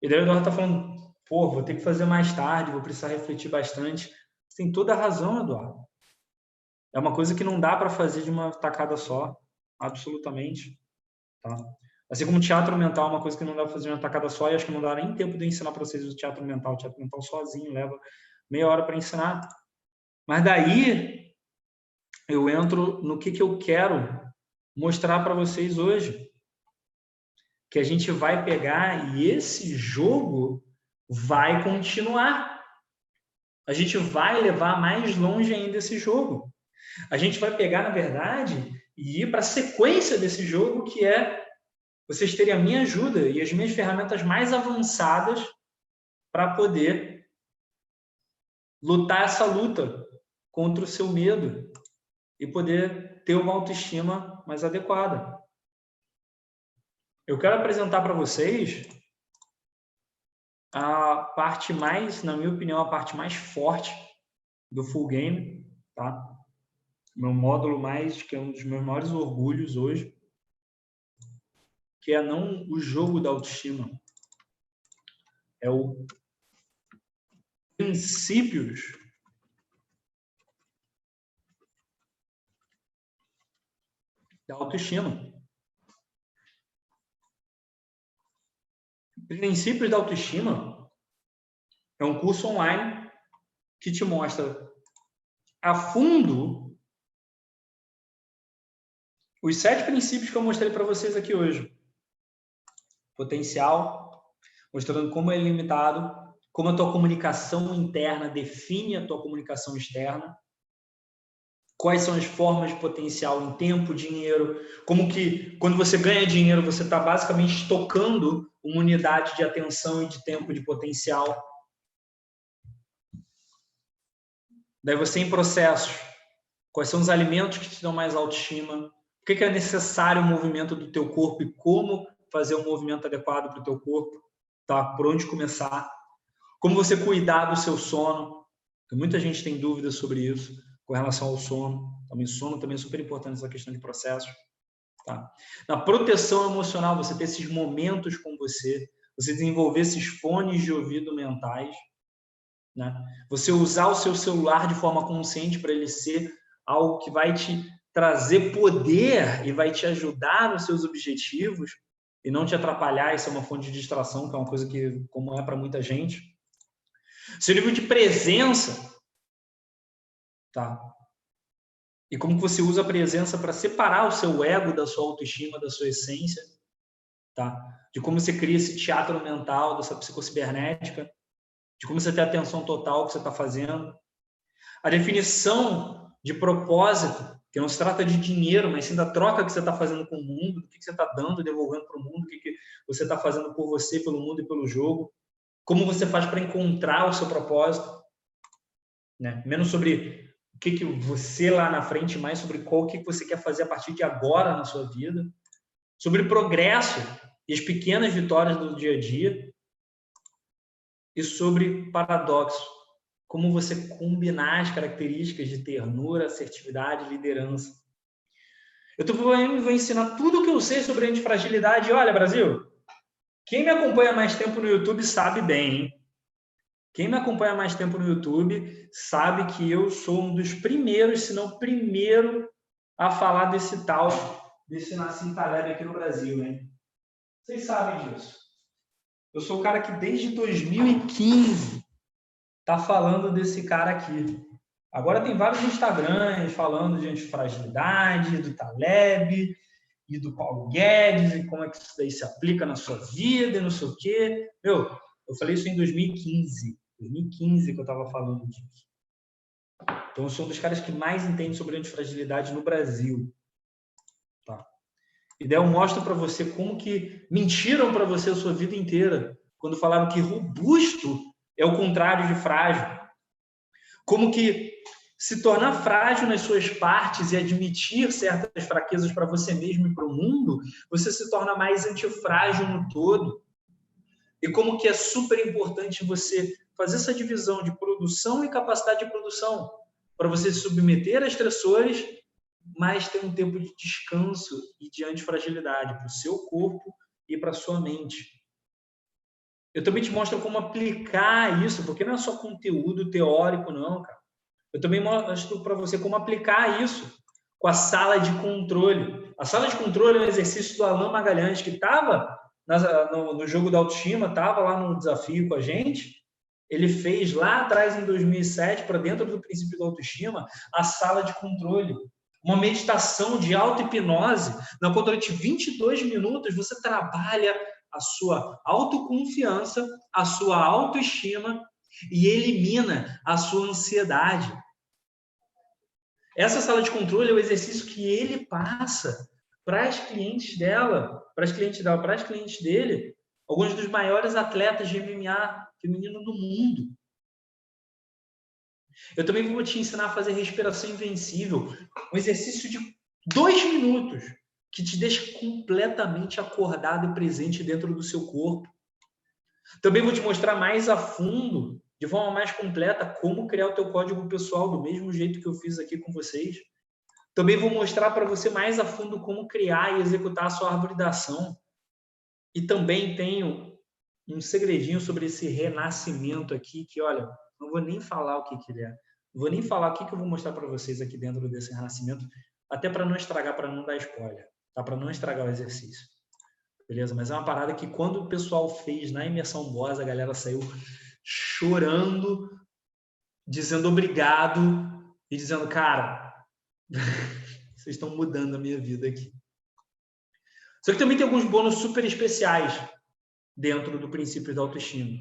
E daí o Eduardo está falando, pô, vou ter que fazer mais tarde, vou precisar refletir bastante. Você tem toda a razão, Eduardo. É uma coisa que não dá para fazer de uma tacada só, absolutamente. Tá? Assim como teatro mental é uma coisa que não dá para fazer de uma tacada só, e acho que não dá nem tempo de ensinar para vocês o teatro mental. O teatro mental sozinho leva meia hora para ensinar. Mas daí eu entro no que, que eu quero mostrar para vocês hoje. Que a gente vai pegar e esse jogo vai continuar a gente vai levar mais longe ainda esse jogo. A gente vai pegar, na verdade, e ir para a sequência desse jogo, que é vocês terem a minha ajuda e as minhas ferramentas mais avançadas para poder lutar essa luta contra o seu medo e poder ter uma autoestima mais adequada. Eu quero apresentar para vocês a parte mais, na minha opinião, a parte mais forte do full game, tá? Meu módulo mais, que é um dos meus maiores orgulhos hoje, que é não o jogo da autoestima, é o princípios da autoestima. Princípios da Autoestima é um curso online que te mostra a fundo os sete princípios que eu mostrei para vocês aqui hoje. potencial, mostrando como é limitado, como a tua comunicação interna define a tua comunicação externa, quais são as formas de potencial em tempo, dinheiro, como que quando você ganha dinheiro você está basicamente estocando uma unidade de atenção e de tempo de potencial. Daí você em processos, quais são os alimentos que te dão mais autoestima, o que é necessário o movimento do teu corpo e como fazer um movimento adequado para o teu corpo, tá? Por onde começar? Como você cuidar do seu sono? muita gente tem dúvidas sobre isso com relação ao sono. Também sono também é super importante essa questão de processos. Tá? Na proteção emocional, você ter esses momentos com você, você desenvolver esses fones de ouvido mentais, né? Você usar o seu celular de forma consciente para ele ser algo que vai te trazer poder e vai te ajudar nos seus objetivos e não te atrapalhar, isso é uma fonte de distração, que é uma coisa que como é para muita gente. Seu nível de presença, tá? E como você usa a presença para separar o seu ego da sua autoestima, da sua essência, tá? De como você cria esse teatro mental, dessa psicocibernética, de como você tem atenção total que você está fazendo. A definição de propósito, que não se trata de dinheiro, mas sim da troca que você está fazendo com o mundo, do que você está dando, devolvendo para o mundo, o que, você está fazendo por você, pelo mundo e pelo jogo. Como você faz para encontrar o seu propósito. Né? Menos sobre que, que você lá na frente, mais sobre qual que você quer fazer a partir de agora na sua vida. Sobre progresso e as pequenas vitórias do dia a dia e sobre paradoxo, como você combinar as características de ternura, assertividade liderança. Eu tô, vou ensinar tudo o que eu sei sobre antifragilidade. Olha, Brasil, quem me acompanha mais tempo no YouTube sabe bem, hein? Quem me acompanha mais tempo no YouTube sabe que eu sou um dos primeiros, se não primeiro, a falar desse tal, desse Nassim Taleb aqui no Brasil, hein? Vocês sabem disso. Eu sou o cara que desde 2015 tá falando desse cara aqui. Agora tem vários Instagrams falando de antifragilidade, do Taleb e do Paulo Guedes e como é que isso daí se aplica na sua vida e não sei o quê. Meu, eu falei isso em 2015. 2015 que eu estava falando disso. Então, eu sou um dos caras que mais entende sobre antifragilidade no Brasil. E daí eu mostro para você como que mentiram para você a sua vida inteira quando falaram que robusto é o contrário de frágil. Como que se tornar frágil nas suas partes e admitir certas fraquezas para você mesmo e para o mundo, você se torna mais antifrágil no todo. E como que é super importante você fazer essa divisão de produção e capacidade de produção para você se submeter a estressores mas tem um tempo de descanso e de antifragilidade para o seu corpo e para a sua mente. Eu também te mostro como aplicar isso, porque não é só conteúdo teórico, não, cara. Eu também mostro para você como aplicar isso com a sala de controle. A sala de controle é um exercício do Alain Magalhães, que estava no jogo da autoestima, estava lá no desafio com a gente. Ele fez lá atrás, em 2007, para dentro do princípio da autoestima, a sala de controle uma meditação de auto-hipnose, na qual durante 22 minutos você trabalha a sua autoconfiança, a sua autoestima e elimina a sua ansiedade. Essa sala de controle é o exercício que ele passa para as clientes dela, para as clientes dela, para as clientes dele, alguns dos maiores atletas de MMA feminino do mundo. Eu também vou te ensinar a fazer respiração invencível, um exercício de dois minutos que te deixa completamente acordado e presente dentro do seu corpo. Também vou te mostrar mais a fundo, de forma mais completa, como criar o teu código pessoal do mesmo jeito que eu fiz aqui com vocês. Também vou mostrar para você mais a fundo como criar e executar a sua árvore da ação. E também tenho um segredinho sobre esse renascimento aqui, que olha, não vou nem falar o que, que ele é. Não vou nem falar o que, que eu vou mostrar para vocês aqui dentro desse renascimento, até para não estragar, para não dar spoiler, tá? Para não estragar o exercício. Beleza? Mas é uma parada que quando o pessoal fez na imersão boss, a galera saiu chorando, dizendo obrigado e dizendo, cara, vocês estão mudando a minha vida aqui. Só que também tem alguns bônus super especiais dentro do princípio da autoestima.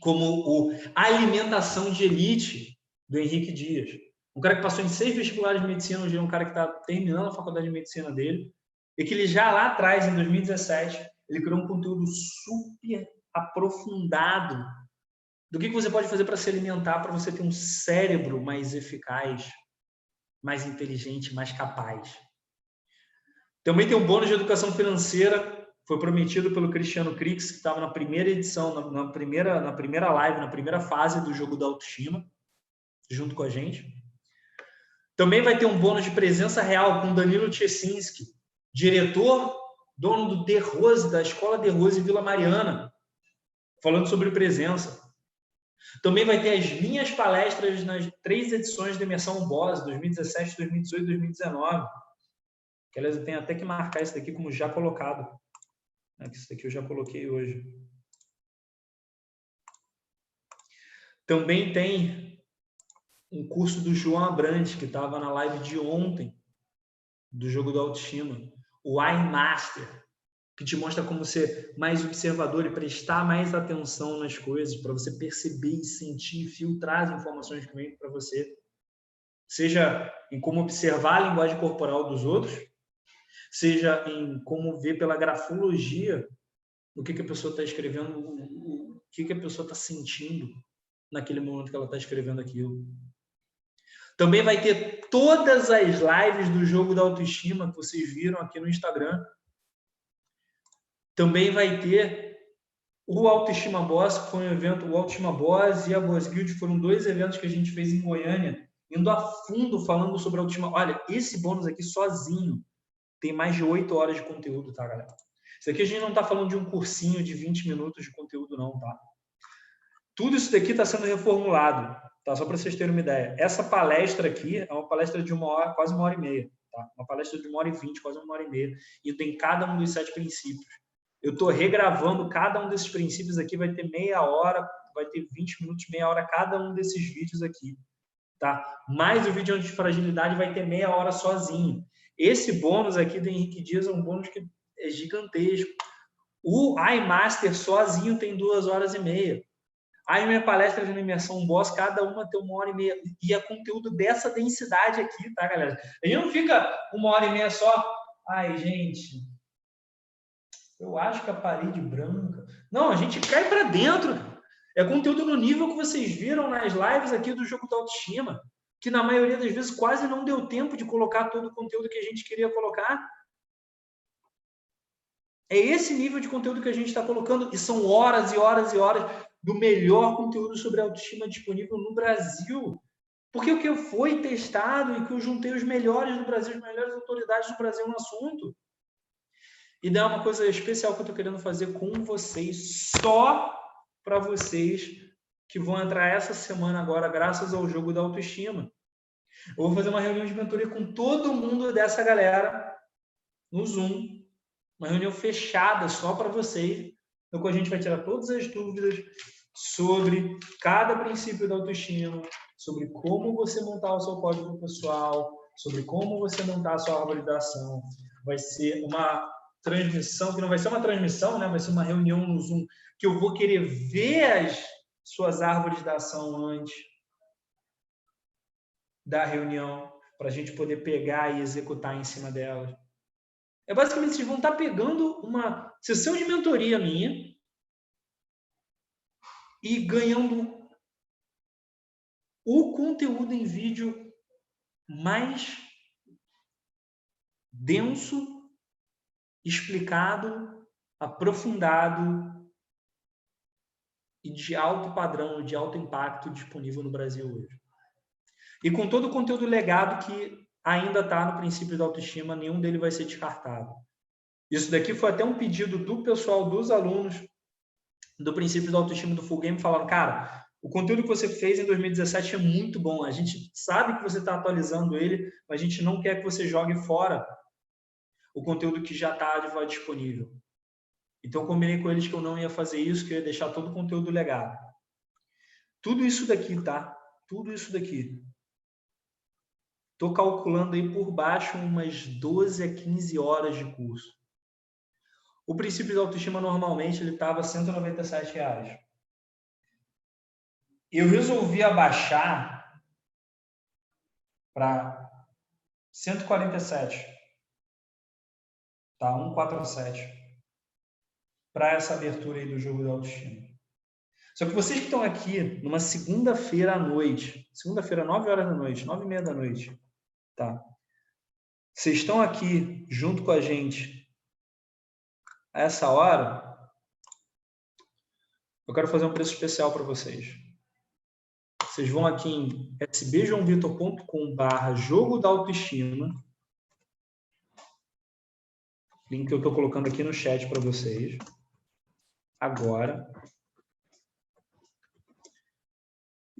Como o alimentação de elite do Henrique Dias. Um cara que passou em seis vestibulares de medicina, hoje é um cara que está terminando a faculdade de medicina dele, e que ele já lá atrás, em 2017, ele criou um conteúdo super aprofundado do que você pode fazer para se alimentar, para você ter um cérebro mais eficaz, mais inteligente, mais capaz. Também tem um bônus de educação financeira, foi prometido pelo Cristiano Crix, que estava na primeira edição, na, na, primeira, na primeira live, na primeira fase do jogo da autoestima, junto com a gente. Também vai ter um bônus de presença real com Danilo Tchesinski, diretor, dono do De Rose, da Escola De Rose Vila Mariana, falando sobre presença. Também vai ter as minhas palestras nas três edições da Imersão Boss, 2017, 2018 e 2019 que aliás eu tenho até que marcar isso daqui como já colocado. Né? Isso daqui eu já coloquei hoje. Também tem um curso do João Abrantes, que estava na live de ontem, do jogo da autoestima, o iMaster, que te mostra como ser mais observador e prestar mais atenção nas coisas, para você perceber e sentir, filtrar as informações que vêm para você. Seja em como observar a linguagem corporal dos outros, seja em como ver pela grafologia o que, que a pessoa está escrevendo, o, que, que a pessoa está sentindo naquele momento que ela está escrevendo aquilo. Também vai ter todas as lives do jogo da autoestima que vocês viram aqui no Instagram. Também vai ter o Autoestima Boss, que foi um evento, o Autoestima Boss e a Boss Guild foram dois eventos que a gente fez em Goiânia, indo a fundo falando sobre autoestima. Olha, esse bônus aqui sozinho tem mais de oito horas de conteúdo, tá, galera? Isso aqui a gente não está falando de um cursinho de 20 minutos de conteúdo, não, tá? Tudo isso daqui está sendo reformulado, tá? Só para vocês terem uma ideia. Essa palestra aqui é uma palestra de uma hora, quase uma hora e meia, tá? Uma palestra de uma hora e vinte, quase uma hora e meia. E tem cada um dos sete princípios. Eu estou regravando cada um desses princípios aqui, vai ter meia hora, vai ter 20 minutos, meia hora cada um desses vídeos aqui, tá? Mais o vídeo antifragilidade vai ter meia hora sozinho. Esse bônus aqui do Henrique Dias é um bônus que é gigantesco. O iMaster sozinho tem duas horas e meia. Aí minha palestra de imersão boss, cada uma tem uma hora e meia. E é conteúdo dessa densidade aqui, tá, galera? A gente não fica uma hora e meia só. Ai, gente, eu acho que a parede branca. Não, a gente cai para dentro. É conteúdo no nível que vocês viram nas lives aqui do jogo da autoestima que na maioria das vezes quase não deu tempo de colocar todo o conteúdo que a gente queria colocar. É esse nível de conteúdo que a gente está colocando, e são horas e horas e horas do melhor conteúdo sobre autoestima disponível no Brasil. Porque o que foi testado e que eu juntei os melhores do Brasil, as melhores autoridades do Brasil no assunto. E dá uma coisa especial que eu estou querendo fazer com vocês, só para vocês que vão entrar essa semana agora, graças ao jogo da autoestima. Eu vou fazer uma reunião de mentoria com todo mundo dessa galera no Zoom. Uma reunião fechada só para vocês, no qual a gente vai tirar todas as dúvidas sobre cada princípio da autoestima, sobre como você montar o seu código pessoal, sobre como você montar a sua árvore da ação. Vai ser uma transmissão, que não vai ser uma transmissão, né? vai ser uma reunião no Zoom, que eu vou querer ver as suas árvores da ação antes da reunião, para a gente poder pegar e executar em cima delas. É basicamente, vocês vão estar pegando uma sessão de mentoria minha e ganhando o conteúdo em vídeo mais denso, explicado, aprofundado e de alto padrão, de alto impacto disponível no Brasil hoje. E com todo o conteúdo legado que ainda está no princípio da autoestima, nenhum dele vai ser descartado. Isso daqui foi até um pedido do pessoal, dos alunos do princípio da autoestima do Full Game, falando, cara, o conteúdo que você fez em 2017 é muito bom. A gente sabe que você está atualizando ele, mas a gente não quer que você jogue fora o conteúdo que já está disponível. Então, combinei com eles que eu não ia fazer isso, que eu ia deixar todo o conteúdo legado. Tudo isso daqui, tá? Tudo isso daqui. Estou calculando aí por baixo umas 12 a 15 horas de curso. O princípio de autoestima normalmente ele estava 197 reais. Eu resolvi abaixar para 147. Tá? 147. Para essa abertura aí do jogo da autoestima. Só que vocês que estão aqui numa segunda-feira à noite, segunda-feira, 9 horas da noite, 9 e meia da noite, tá? Vocês estão aqui junto com a gente a essa hora, eu quero fazer um preço especial para vocês. Vocês vão aqui em sbjoãovitor.com barra jogo da autoestima. Link que eu estou colocando aqui no chat para vocês. Agora.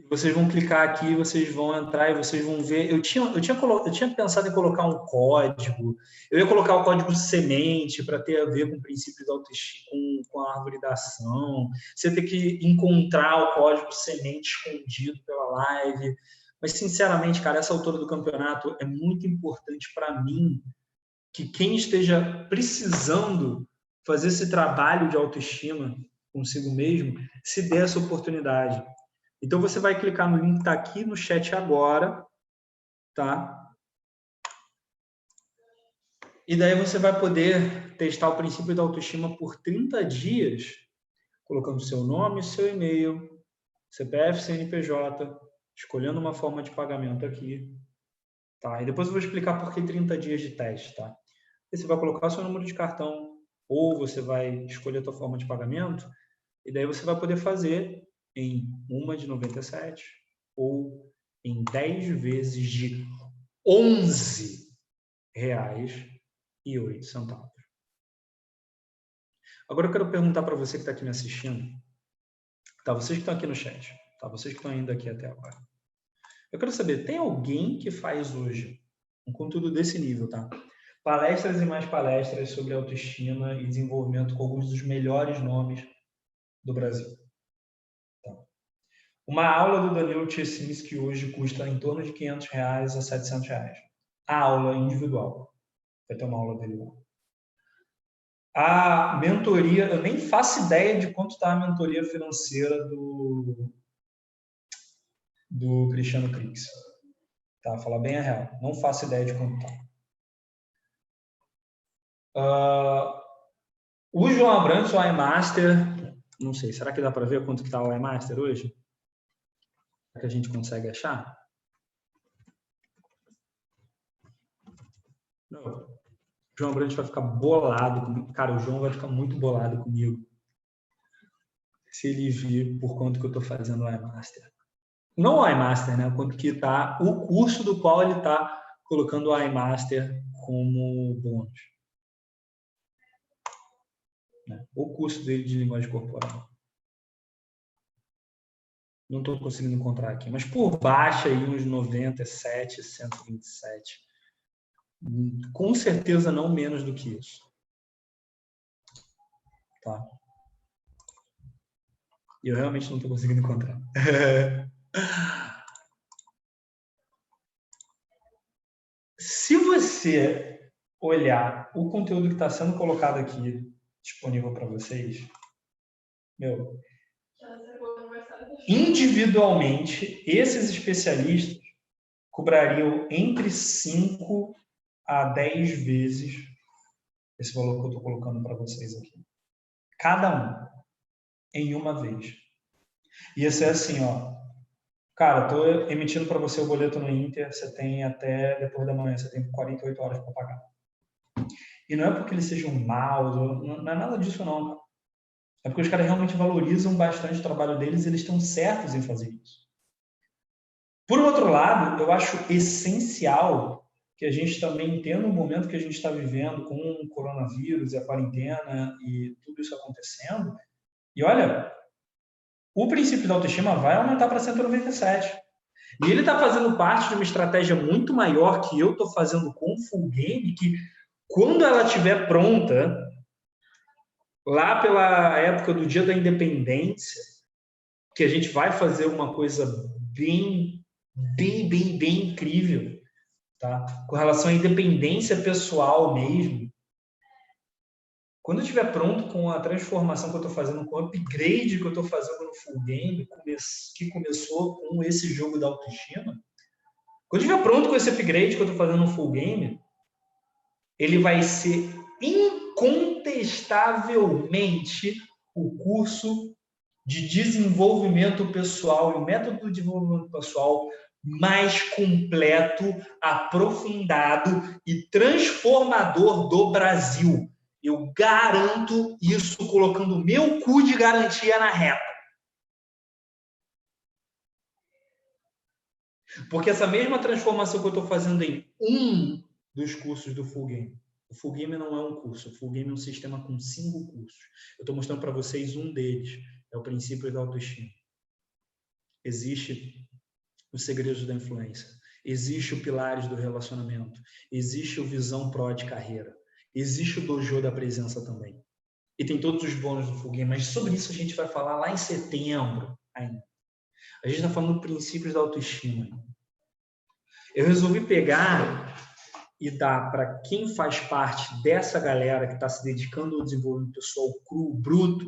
Vocês vão clicar aqui, vocês vão entrar e vocês vão ver. Eu tinha, eu tinha, eu tinha pensado em colocar um código. Eu ia colocar o código semente para ter a ver com princípios da autoestima, com, com a árvore da ação. Você ter que encontrar o código semente escondido pela live. Mas, sinceramente, cara, essa altura do campeonato é muito importante para mim que quem esteja precisando fazer esse trabalho de autoestima consigo mesmo se dê essa oportunidade então, você vai clicar no link que está aqui no chat agora, tá? E daí você vai poder testar o princípio da autoestima por 30 dias, colocando seu nome, seu e-mail, CPF, CNPJ, escolhendo uma forma de pagamento aqui, tá? E depois eu vou explicar por que 30 dias de teste, tá? E você vai colocar seu número de cartão, ou você vai escolher a sua forma de pagamento, e daí você vai poder fazer em uma de 97 ou em 10 vezes de 11 reais e 8 centavos. Agora eu quero perguntar para você que está aqui me assistindo, tá? Vocês que estão aqui no chat, tá? Vocês que estão indo aqui até agora. Eu quero saber, tem alguém que faz hoje um conteúdo desse nível, tá? Palestras e mais palestras sobre autoestima e desenvolvimento com alguns dos melhores nomes do Brasil. Uma aula do Danilo Tchesinski hoje custa em torno de 500 reais a 700 reais. A aula individual. Vai ter uma aula dele lá. A mentoria, eu nem faço ideia de quanto está a mentoria financeira do, do Cristiano Crix. Tá? Falar bem a real. Não faço ideia de quanto está. Uh, o João Abrantes, o iMaster, não sei, será que dá para ver quanto está o iMaster hoje? Que a gente consegue achar? Não. João Brandt vai ficar bolado comigo. Cara, o João vai ficar muito bolado comigo se ele vir por quanto que eu estou fazendo o iMaster. Não o iMaster, né? Quanto que está o curso do qual ele está colocando o iMaster como bônus. Né? O curso dele de linguagem corporal. Não estou conseguindo encontrar aqui, mas por baixo aí uns 97, 127. Com certeza não menos do que isso. Tá? Eu realmente não estou conseguindo encontrar. Se você olhar o conteúdo que está sendo colocado aqui disponível para vocês, meu, individualmente, esses especialistas cobrariam entre 5 a 10 vezes esse valor que eu estou colocando para vocês aqui. Cada um, em uma vez. Ia ser assim, ó. Cara, estou emitindo para você o boleto no Inter, você tem até depois da manhã, você tem 48 horas para pagar. E não é porque eles sejam maus, não é nada disso não, cara. É porque os caras realmente valorizam bastante o trabalho deles e eles estão certos em fazer isso. Por outro lado, eu acho essencial que a gente também entenda o momento que a gente está vivendo com o coronavírus e a quarentena e tudo isso acontecendo. E olha, o princípio da autoestima vai aumentar para 197. E ele está fazendo parte de uma estratégia muito maior que eu estou fazendo com o Full Game, que quando ela estiver pronta, lá pela época do Dia da Independência, que a gente vai fazer uma coisa bem, bem, bem, bem incrível, tá? Com relação à independência pessoal mesmo. Quando eu estiver pronto com a transformação que eu estou fazendo, com o upgrade que eu estou fazendo no full game, que começou com esse jogo da autoestima, quando eu estiver pronto com esse upgrade que eu estou fazendo no full game, ele vai ser incontestavelmente o curso de desenvolvimento pessoal e o método de desenvolvimento pessoal mais completo, aprofundado e transformador do Brasil. Eu garanto isso colocando meu cu de garantia na reta. Porque essa mesma transformação que eu estou fazendo em um dos cursos do Full Game, o Full Game não é um curso, o Full Game é um sistema com cinco cursos. Eu estou mostrando para vocês um deles, é o princípio da autoestima. Existe os segredos da influência, existe o pilares do relacionamento, existe o visão pró de carreira, existe o dojo da presença também. E tem todos os bônus do foguinho, mas sobre isso a gente vai falar lá em setembro ainda. A gente está falando princípios da autoestima. Eu resolvi pegar e dar para quem faz parte dessa galera que está se dedicando ao desenvolvimento pessoal cru, bruto,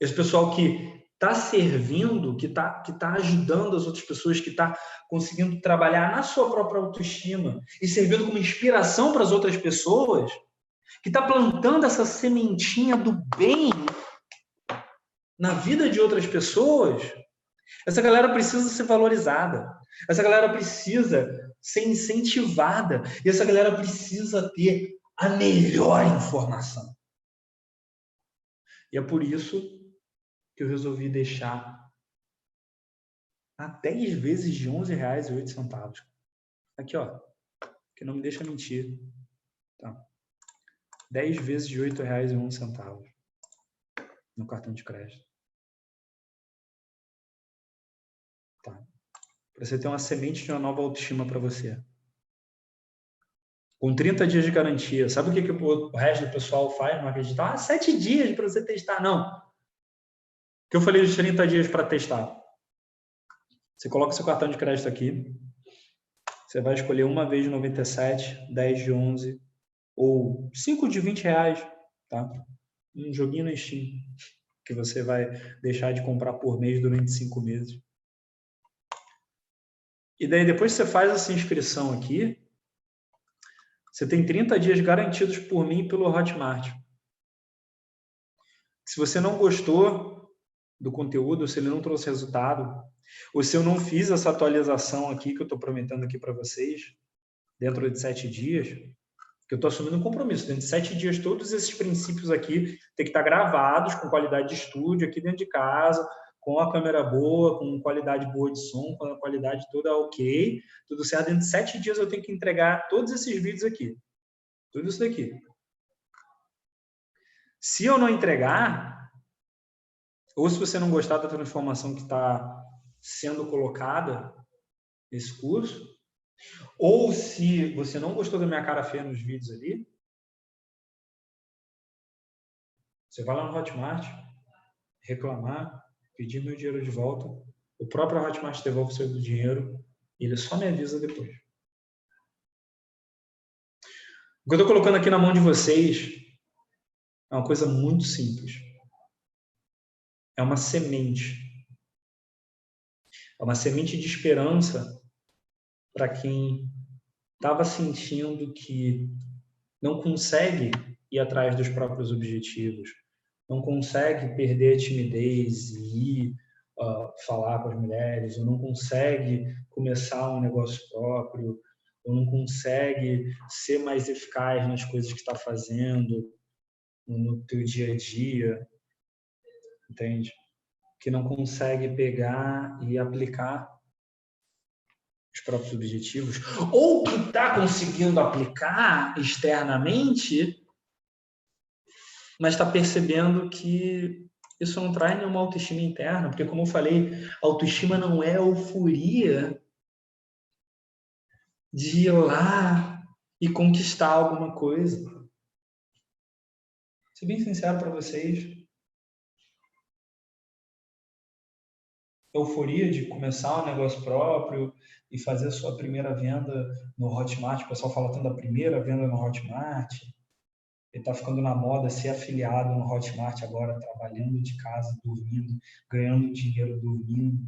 esse pessoal que está servindo, que está que tá ajudando as outras pessoas, que está conseguindo trabalhar na sua própria autoestima e servindo como inspiração para as outras pessoas, que está plantando essa sementinha do bem na vida de outras pessoas, essa galera precisa ser valorizada. Essa galera precisa ser incentivada. E essa galera precisa ter a melhor informação. E é por isso que eu resolvi deixar a 10 vezes de 11 reais e 8 centavos. Aqui, ó. Que não me deixa mentir. Tá. 10 vezes de R$ 8,01 no cartão de crédito. Para você ter uma semente de uma nova autoestima para você. Com 30 dias de garantia. Sabe o que, que o resto do pessoal faz no acreditar? Ah, 7 dias para você testar. Não. O que eu falei de 30 dias para testar? Você coloca seu cartão de crédito aqui. Você vai escolher uma vez de 97, 10 de 11, ou 5 de 20 reais, tá? Um joguinho no Steam, que você vai deixar de comprar por mês durante 5 meses. E daí, depois que você faz essa inscrição aqui, você tem 30 dias garantidos por mim e pelo Hotmart. Se você não gostou do conteúdo, se ele não trouxe resultado, ou se eu não fiz essa atualização aqui que eu estou prometendo aqui para vocês, dentro de sete dias, que eu estou assumindo um compromisso. Dentro de sete dias, todos esses princípios aqui têm que estar gravados com qualidade de estúdio aqui dentro de casa, com a câmera boa, com qualidade boa de som, com a qualidade toda ok, tudo certo. Dentro de sete dias eu tenho que entregar todos esses vídeos aqui. Tudo isso daqui. Se eu não entregar, ou se você não gostar da transformação que está sendo colocada nesse curso, ou se você não gostou da minha cara feia nos vídeos ali, você vai lá no Hotmart, reclamar, pedir meu dinheiro de volta, o próprio Hotmart devolve o seu dinheiro e ele só me avisa depois. O que eu estou colocando aqui na mão de vocês é uma coisa muito simples. É uma semente. É uma semente de esperança para quem estava sentindo que não consegue ir atrás dos próprios objetivos, não consegue perder a timidez e ir uh, falar com as mulheres, ou não consegue começar um negócio próprio, ou não consegue ser mais eficaz nas coisas que está fazendo no teu dia a dia, entende? Que não consegue pegar e aplicar os próprios objetivos, ou que está conseguindo aplicar externamente, mas está percebendo que isso não traz nenhuma autoestima interna, porque, como eu falei, autoestima não é euforia de ir lá e conquistar alguma coisa. Vou ser bem sincero para vocês, euforia de começar um negócio próprio e fazer a sua primeira venda no Hotmart. O pessoal fala tanto da primeira venda no Hotmart. Está ficando na moda ser afiliado no Hotmart agora, trabalhando de casa, dormindo, ganhando dinheiro dormindo.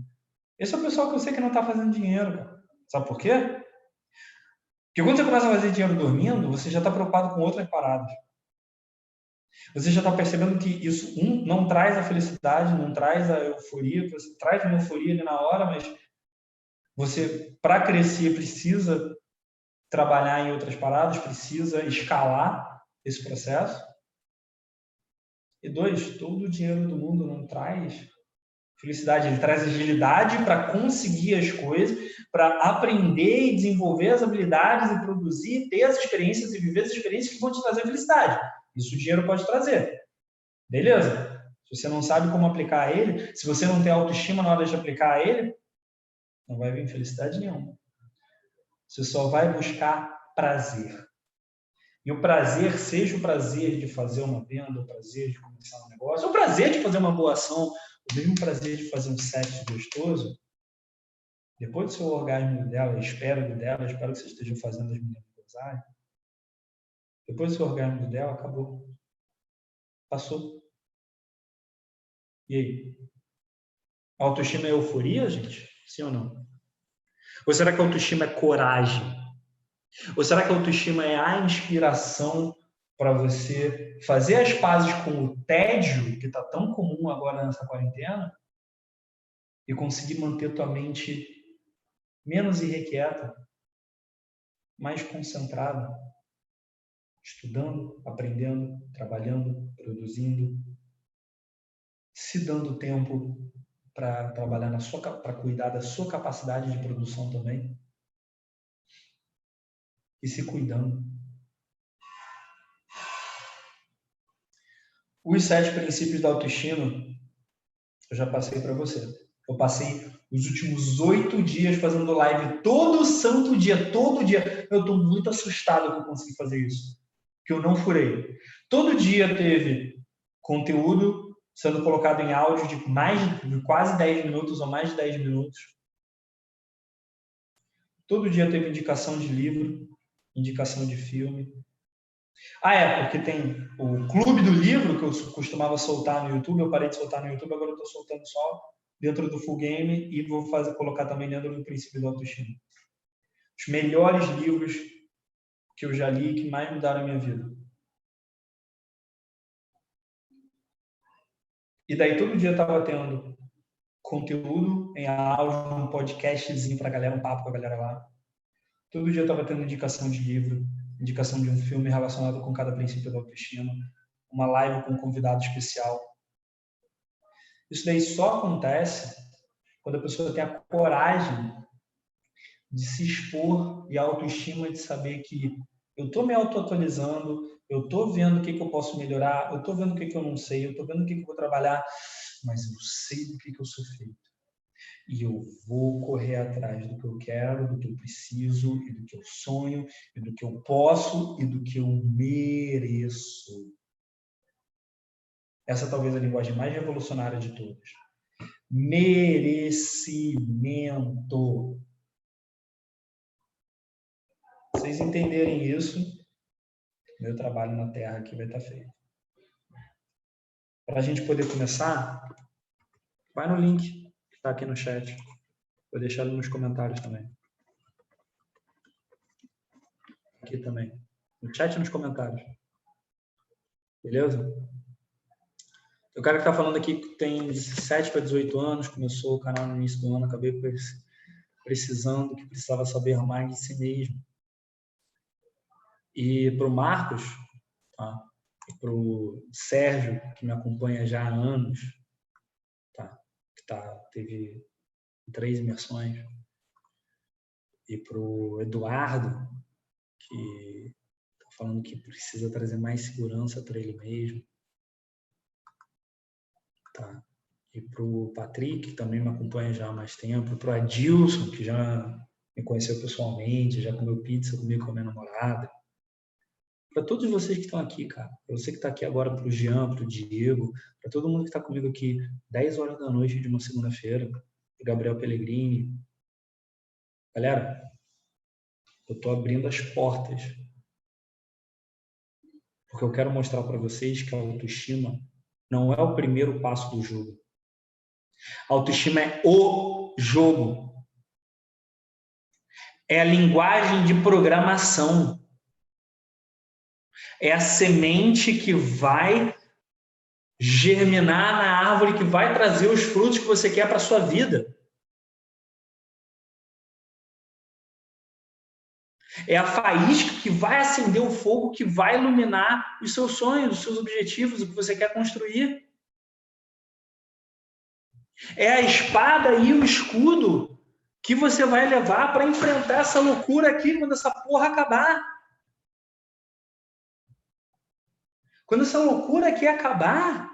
Esse é o pessoal que eu sei que não está fazendo dinheiro. Sabe por quê? Porque quando você começa a fazer dinheiro dormindo, você já está preocupado com outras paradas. Você já está percebendo que isso, um, não traz a felicidade, não traz a euforia, você traz uma euforia ali na hora, mas você, para crescer, precisa trabalhar em outras paradas, precisa escalar esse processo. E dois, todo o dinheiro do mundo não traz felicidade, ele traz agilidade para conseguir as coisas, para aprender e desenvolver as habilidades e produzir, ter as experiências e viver as experiências que vão te trazer felicidade. Isso o dinheiro pode trazer. Beleza? Se você não sabe como aplicar ele, se você não tem autoestima na hora de aplicar ele, não vai vir felicidade nenhuma. Você só vai buscar prazer. E o prazer, seja o prazer de fazer uma venda, o prazer de começar um negócio, o prazer de fazer uma boa ação, o mesmo prazer de fazer um sexo gostoso, depois do seu orgasmo dela, espero dela, espero que vocês estejam fazendo as meninas gozarem, depois do seu orgasmo dela, acabou. Passou. E aí? autoestima é euforia, gente? Sim ou não? Ou será que a autoestima é coragem? Ou será que a autoestima é a inspiração para você fazer as pazes com o tédio que está tão comum agora nessa quarentena? E conseguir manter tua mente menos irrequieta, mais concentrada, estudando, aprendendo, trabalhando, produzindo, se dando tempo para trabalhar na sua para cuidar da sua capacidade de produção também e se cuidando. Os sete princípios da autoestima, eu já passei para você. Eu passei os últimos oito dias fazendo live todo santo dia, todo dia. Eu estou muito assustado que eu consegui fazer isso. Que eu não furei. Todo dia teve conteúdo sendo colocado em áudio de mais de quase 10 minutos ou mais de 10 minutos. Todo dia teve indicação de livro, indicação de filme, ah, é, porque tem o Clube do Livro, que eu costumava soltar no YouTube, eu parei de soltar no YouTube, agora eu estou soltando só dentro do Full Game e vou fazer, colocar também dentro do princípio do autoestima. Os melhores livros que eu já li que mais mudaram a minha vida. E daí todo dia estava tendo conteúdo em áudio, um podcastzinho para a galera, um papo com a galera lá. Todo dia eu estava tendo indicação de livro, indicação de um filme relacionado com cada princípio da autoestima, uma live com um convidado especial. Isso daí só acontece quando a pessoa tem a coragem de se expor e a autoestima de saber que eu estou me auto-atualizando, eu estou vendo o que, que eu posso melhorar, eu estou vendo o que, que eu não sei, eu estou vendo o que, que eu vou trabalhar, mas eu sei do que, que eu sou feito e eu vou correr atrás do que eu quero, do que eu preciso, e do que eu sonho, e do que eu posso, e do que eu mereço. Essa talvez é a linguagem mais revolucionária de todas. Merecimento. Vocês entenderem isso, meu trabalho na Terra aqui vai estar feito. Para a gente poder começar, vai no link está aqui no chat. Vou deixar nos comentários também. Aqui também. No chat e nos comentários. Beleza? O cara que está falando aqui que tem 17 para 18 anos, começou o canal no início do ano, acabei precisando, que precisava saber mais de si mesmo. E para o Marcos, tá? para o Sérgio, que me acompanha já há anos, tá, teve três imersões. E para o Eduardo, que está falando que precisa trazer mais segurança para ele mesmo. Tá. E para o Patrick, que também me acompanha já há mais tempo. Para o Adilson, que já me conheceu pessoalmente, já comeu pizza comigo com a minha namorada para todos vocês que estão aqui, cara. Para você que está aqui agora, para o Jean, para o Diego, para todo mundo que está comigo aqui 10 horas da noite de uma segunda-feira, Gabriel Pellegrini. Galera, eu estou abrindo as portas Porque eu quero mostrar para vocês que a autoestima não é o primeiro passo do jogo. A autoestima é o jogo. É a linguagem de programação. É a semente que vai germinar na árvore que vai trazer os frutos que você quer para a sua vida. É a faísca que vai acender o fogo, que vai iluminar os seus sonhos, os seus objetivos, o que você quer construir. É a espada e o escudo que você vai levar para enfrentar essa loucura aqui quando essa porra acabar. Quando essa loucura aqui acabar,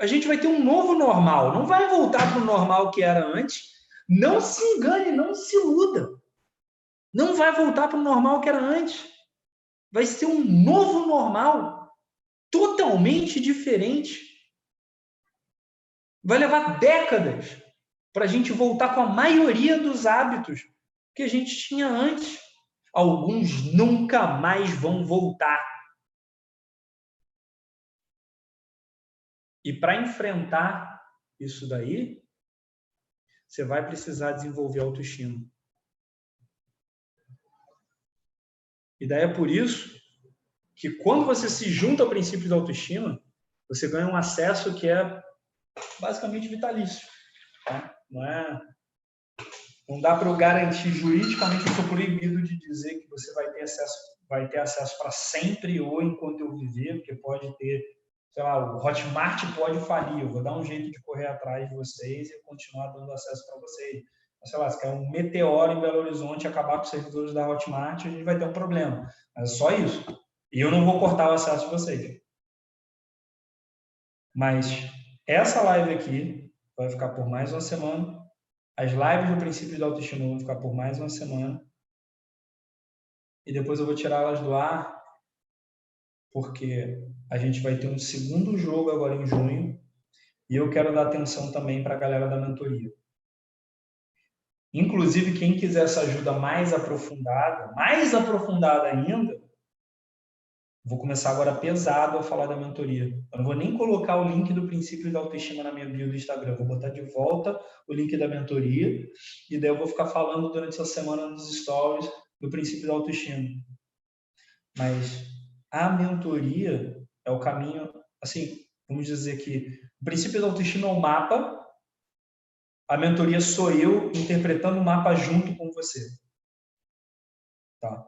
a gente vai ter um novo normal. Não vai voltar para o normal que era antes. Não se engane, não se iluda. Não vai voltar para o normal que era antes. Vai ser um novo normal, totalmente diferente. Vai levar décadas para a gente voltar com a maioria dos hábitos que a gente tinha antes. Alguns nunca mais vão voltar. E para enfrentar isso daí, você vai precisar desenvolver autoestima. E daí é por isso que quando você se junta ao princípio da autoestima, você ganha um acesso que é basicamente vitalício. Tá? Não é não dá para eu garantir juridicamente, eu sou proibido de dizer que você vai ter acesso, vai ter acesso para sempre ou enquanto eu viver, porque pode ter, sei lá, o Hotmart pode falir, eu vou dar um jeito de correr atrás de vocês e continuar dando acesso para vocês sei lá, se quer um meteoro em Belo Horizonte acabar com os servidores da Hotmart, a gente vai ter um problema. Mas é só isso. E eu não vou cortar o acesso de vocês. Mas essa live aqui vai ficar por mais uma semana. As lives do princípio da autoestima vão ficar por mais uma semana. E depois eu vou tirá-las do ar, porque a gente vai ter um segundo jogo agora em junho. E eu quero dar atenção também para a galera da mentoria. Inclusive, quem quiser essa ajuda mais aprofundada, mais aprofundada ainda, vou começar agora pesado a falar da mentoria. Eu não vou nem colocar o link do princípio da autoestima na minha bio do Instagram, vou botar de volta o link da mentoria e daí eu vou ficar falando durante essa semana nos stories do princípio da autoestima. Mas a mentoria é o caminho, assim, vamos dizer que o princípio da autoestima é um mapa a mentoria sou eu interpretando o mapa junto com você. Tá?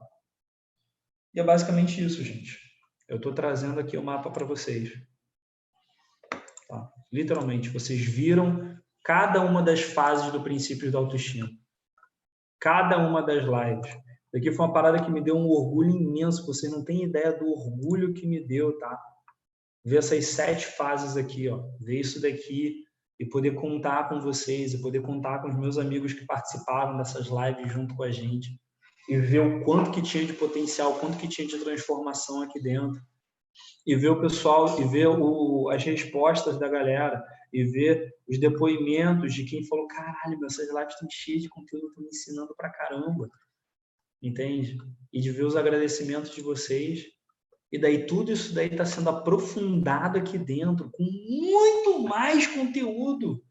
E é basicamente isso, gente. Eu estou trazendo aqui o mapa para vocês. Tá? Literalmente, vocês viram cada uma das fases do princípio da autoestima. Cada uma das lives. Aqui foi uma parada que me deu um orgulho imenso. Vocês não têm ideia do orgulho que me deu, tá? Ver essas sete fases aqui, ó. Ver isso daqui e poder contar com vocês, e poder contar com os meus amigos que participaram dessas lives junto com a gente e ver o quanto que tinha de potencial, quanto que tinha de transformação aqui dentro e ver o pessoal e ver o, as respostas da galera e ver os depoimentos de quem falou caralho, essas lives estão cheias de conteúdo, estão me ensinando pra caramba, entende? E de ver os agradecimentos de vocês e daí tudo isso daí está sendo aprofundado aqui dentro, com muito mais conteúdo.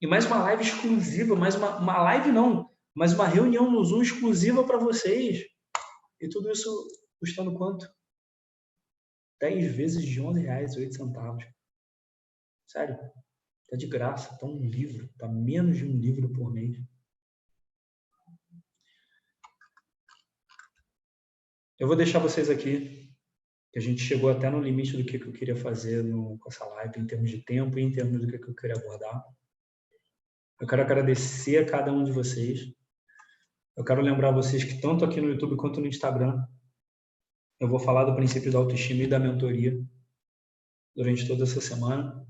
E mais uma live exclusiva, mais uma, uma live não, mais uma reunião no Zoom exclusiva para vocês. E tudo isso custando quanto? 10 vezes de 11 reais 8 centavos. Sério, tá de graça, tá um livro, tá menos de um livro por mês. Eu vou deixar vocês aqui que a gente chegou até no limite do que, eu queria fazer no, com essa live, em termos de tempo e em termos do que, eu queria abordar. Eu quero agradecer a cada um de vocês. Eu quero lembrar vocês que tanto aqui no YouTube quanto no Instagram, eu vou falar do princípio da autoestima e da mentoria durante toda essa semana.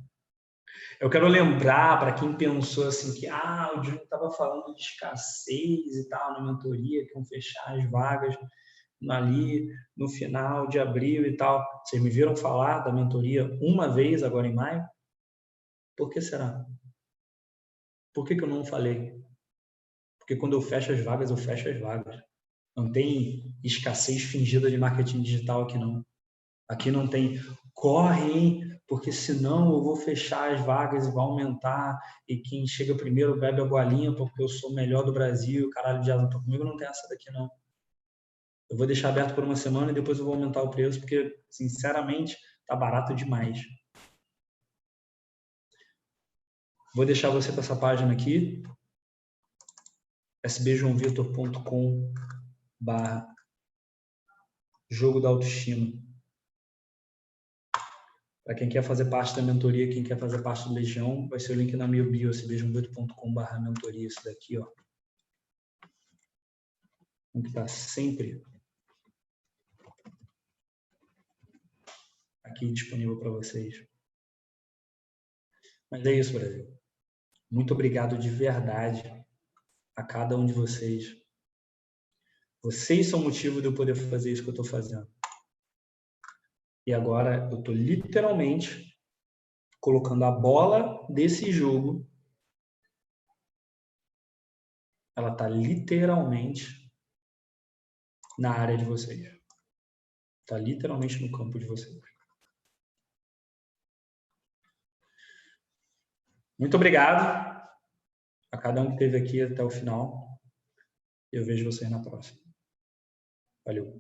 Eu quero lembrar para quem pensou assim que ah, o Júnior estava falando de escassez e tal na mentoria, que iam fechar as vagas ali no final de abril e tal. Vocês me viram falar da mentoria uma vez agora em maio? Por que será? Por que, que eu não falei? Porque quando eu fecho as vagas, eu fecho as vagas. Não tem escassez fingida de marketing digital aqui não. Aqui não tem corre, hein? Porque senão eu vou fechar as vagas e vai aumentar e quem chega primeiro bebe a bolinha porque eu sou o melhor do Brasil, caralho de asa comigo não tem essa daqui não. Eu vou deixar aberto por uma semana e depois eu vou aumentar o preço porque sinceramente tá barato demais. Vou deixar você com essa página aqui, sbjoãovitor.com barra jogo da autoestima. Para quem quer fazer parte da mentoria, quem quer fazer parte do Legião, vai ser o link na minha bio, sbjoãovitor.com barra mentoria, isso daqui, ó. que está sempre aqui disponível para vocês. Mas é isso, Brasil. Muito obrigado de verdade a cada um de vocês. Vocês são o motivo de eu poder fazer isso que eu estou fazendo. E agora eu estou literalmente colocando a bola desse jogo. Ela está literalmente na área de vocês. Está literalmente no campo de vocês. Muito obrigado a cada um que esteve aqui até o final. Eu vejo vocês na próxima. Valeu.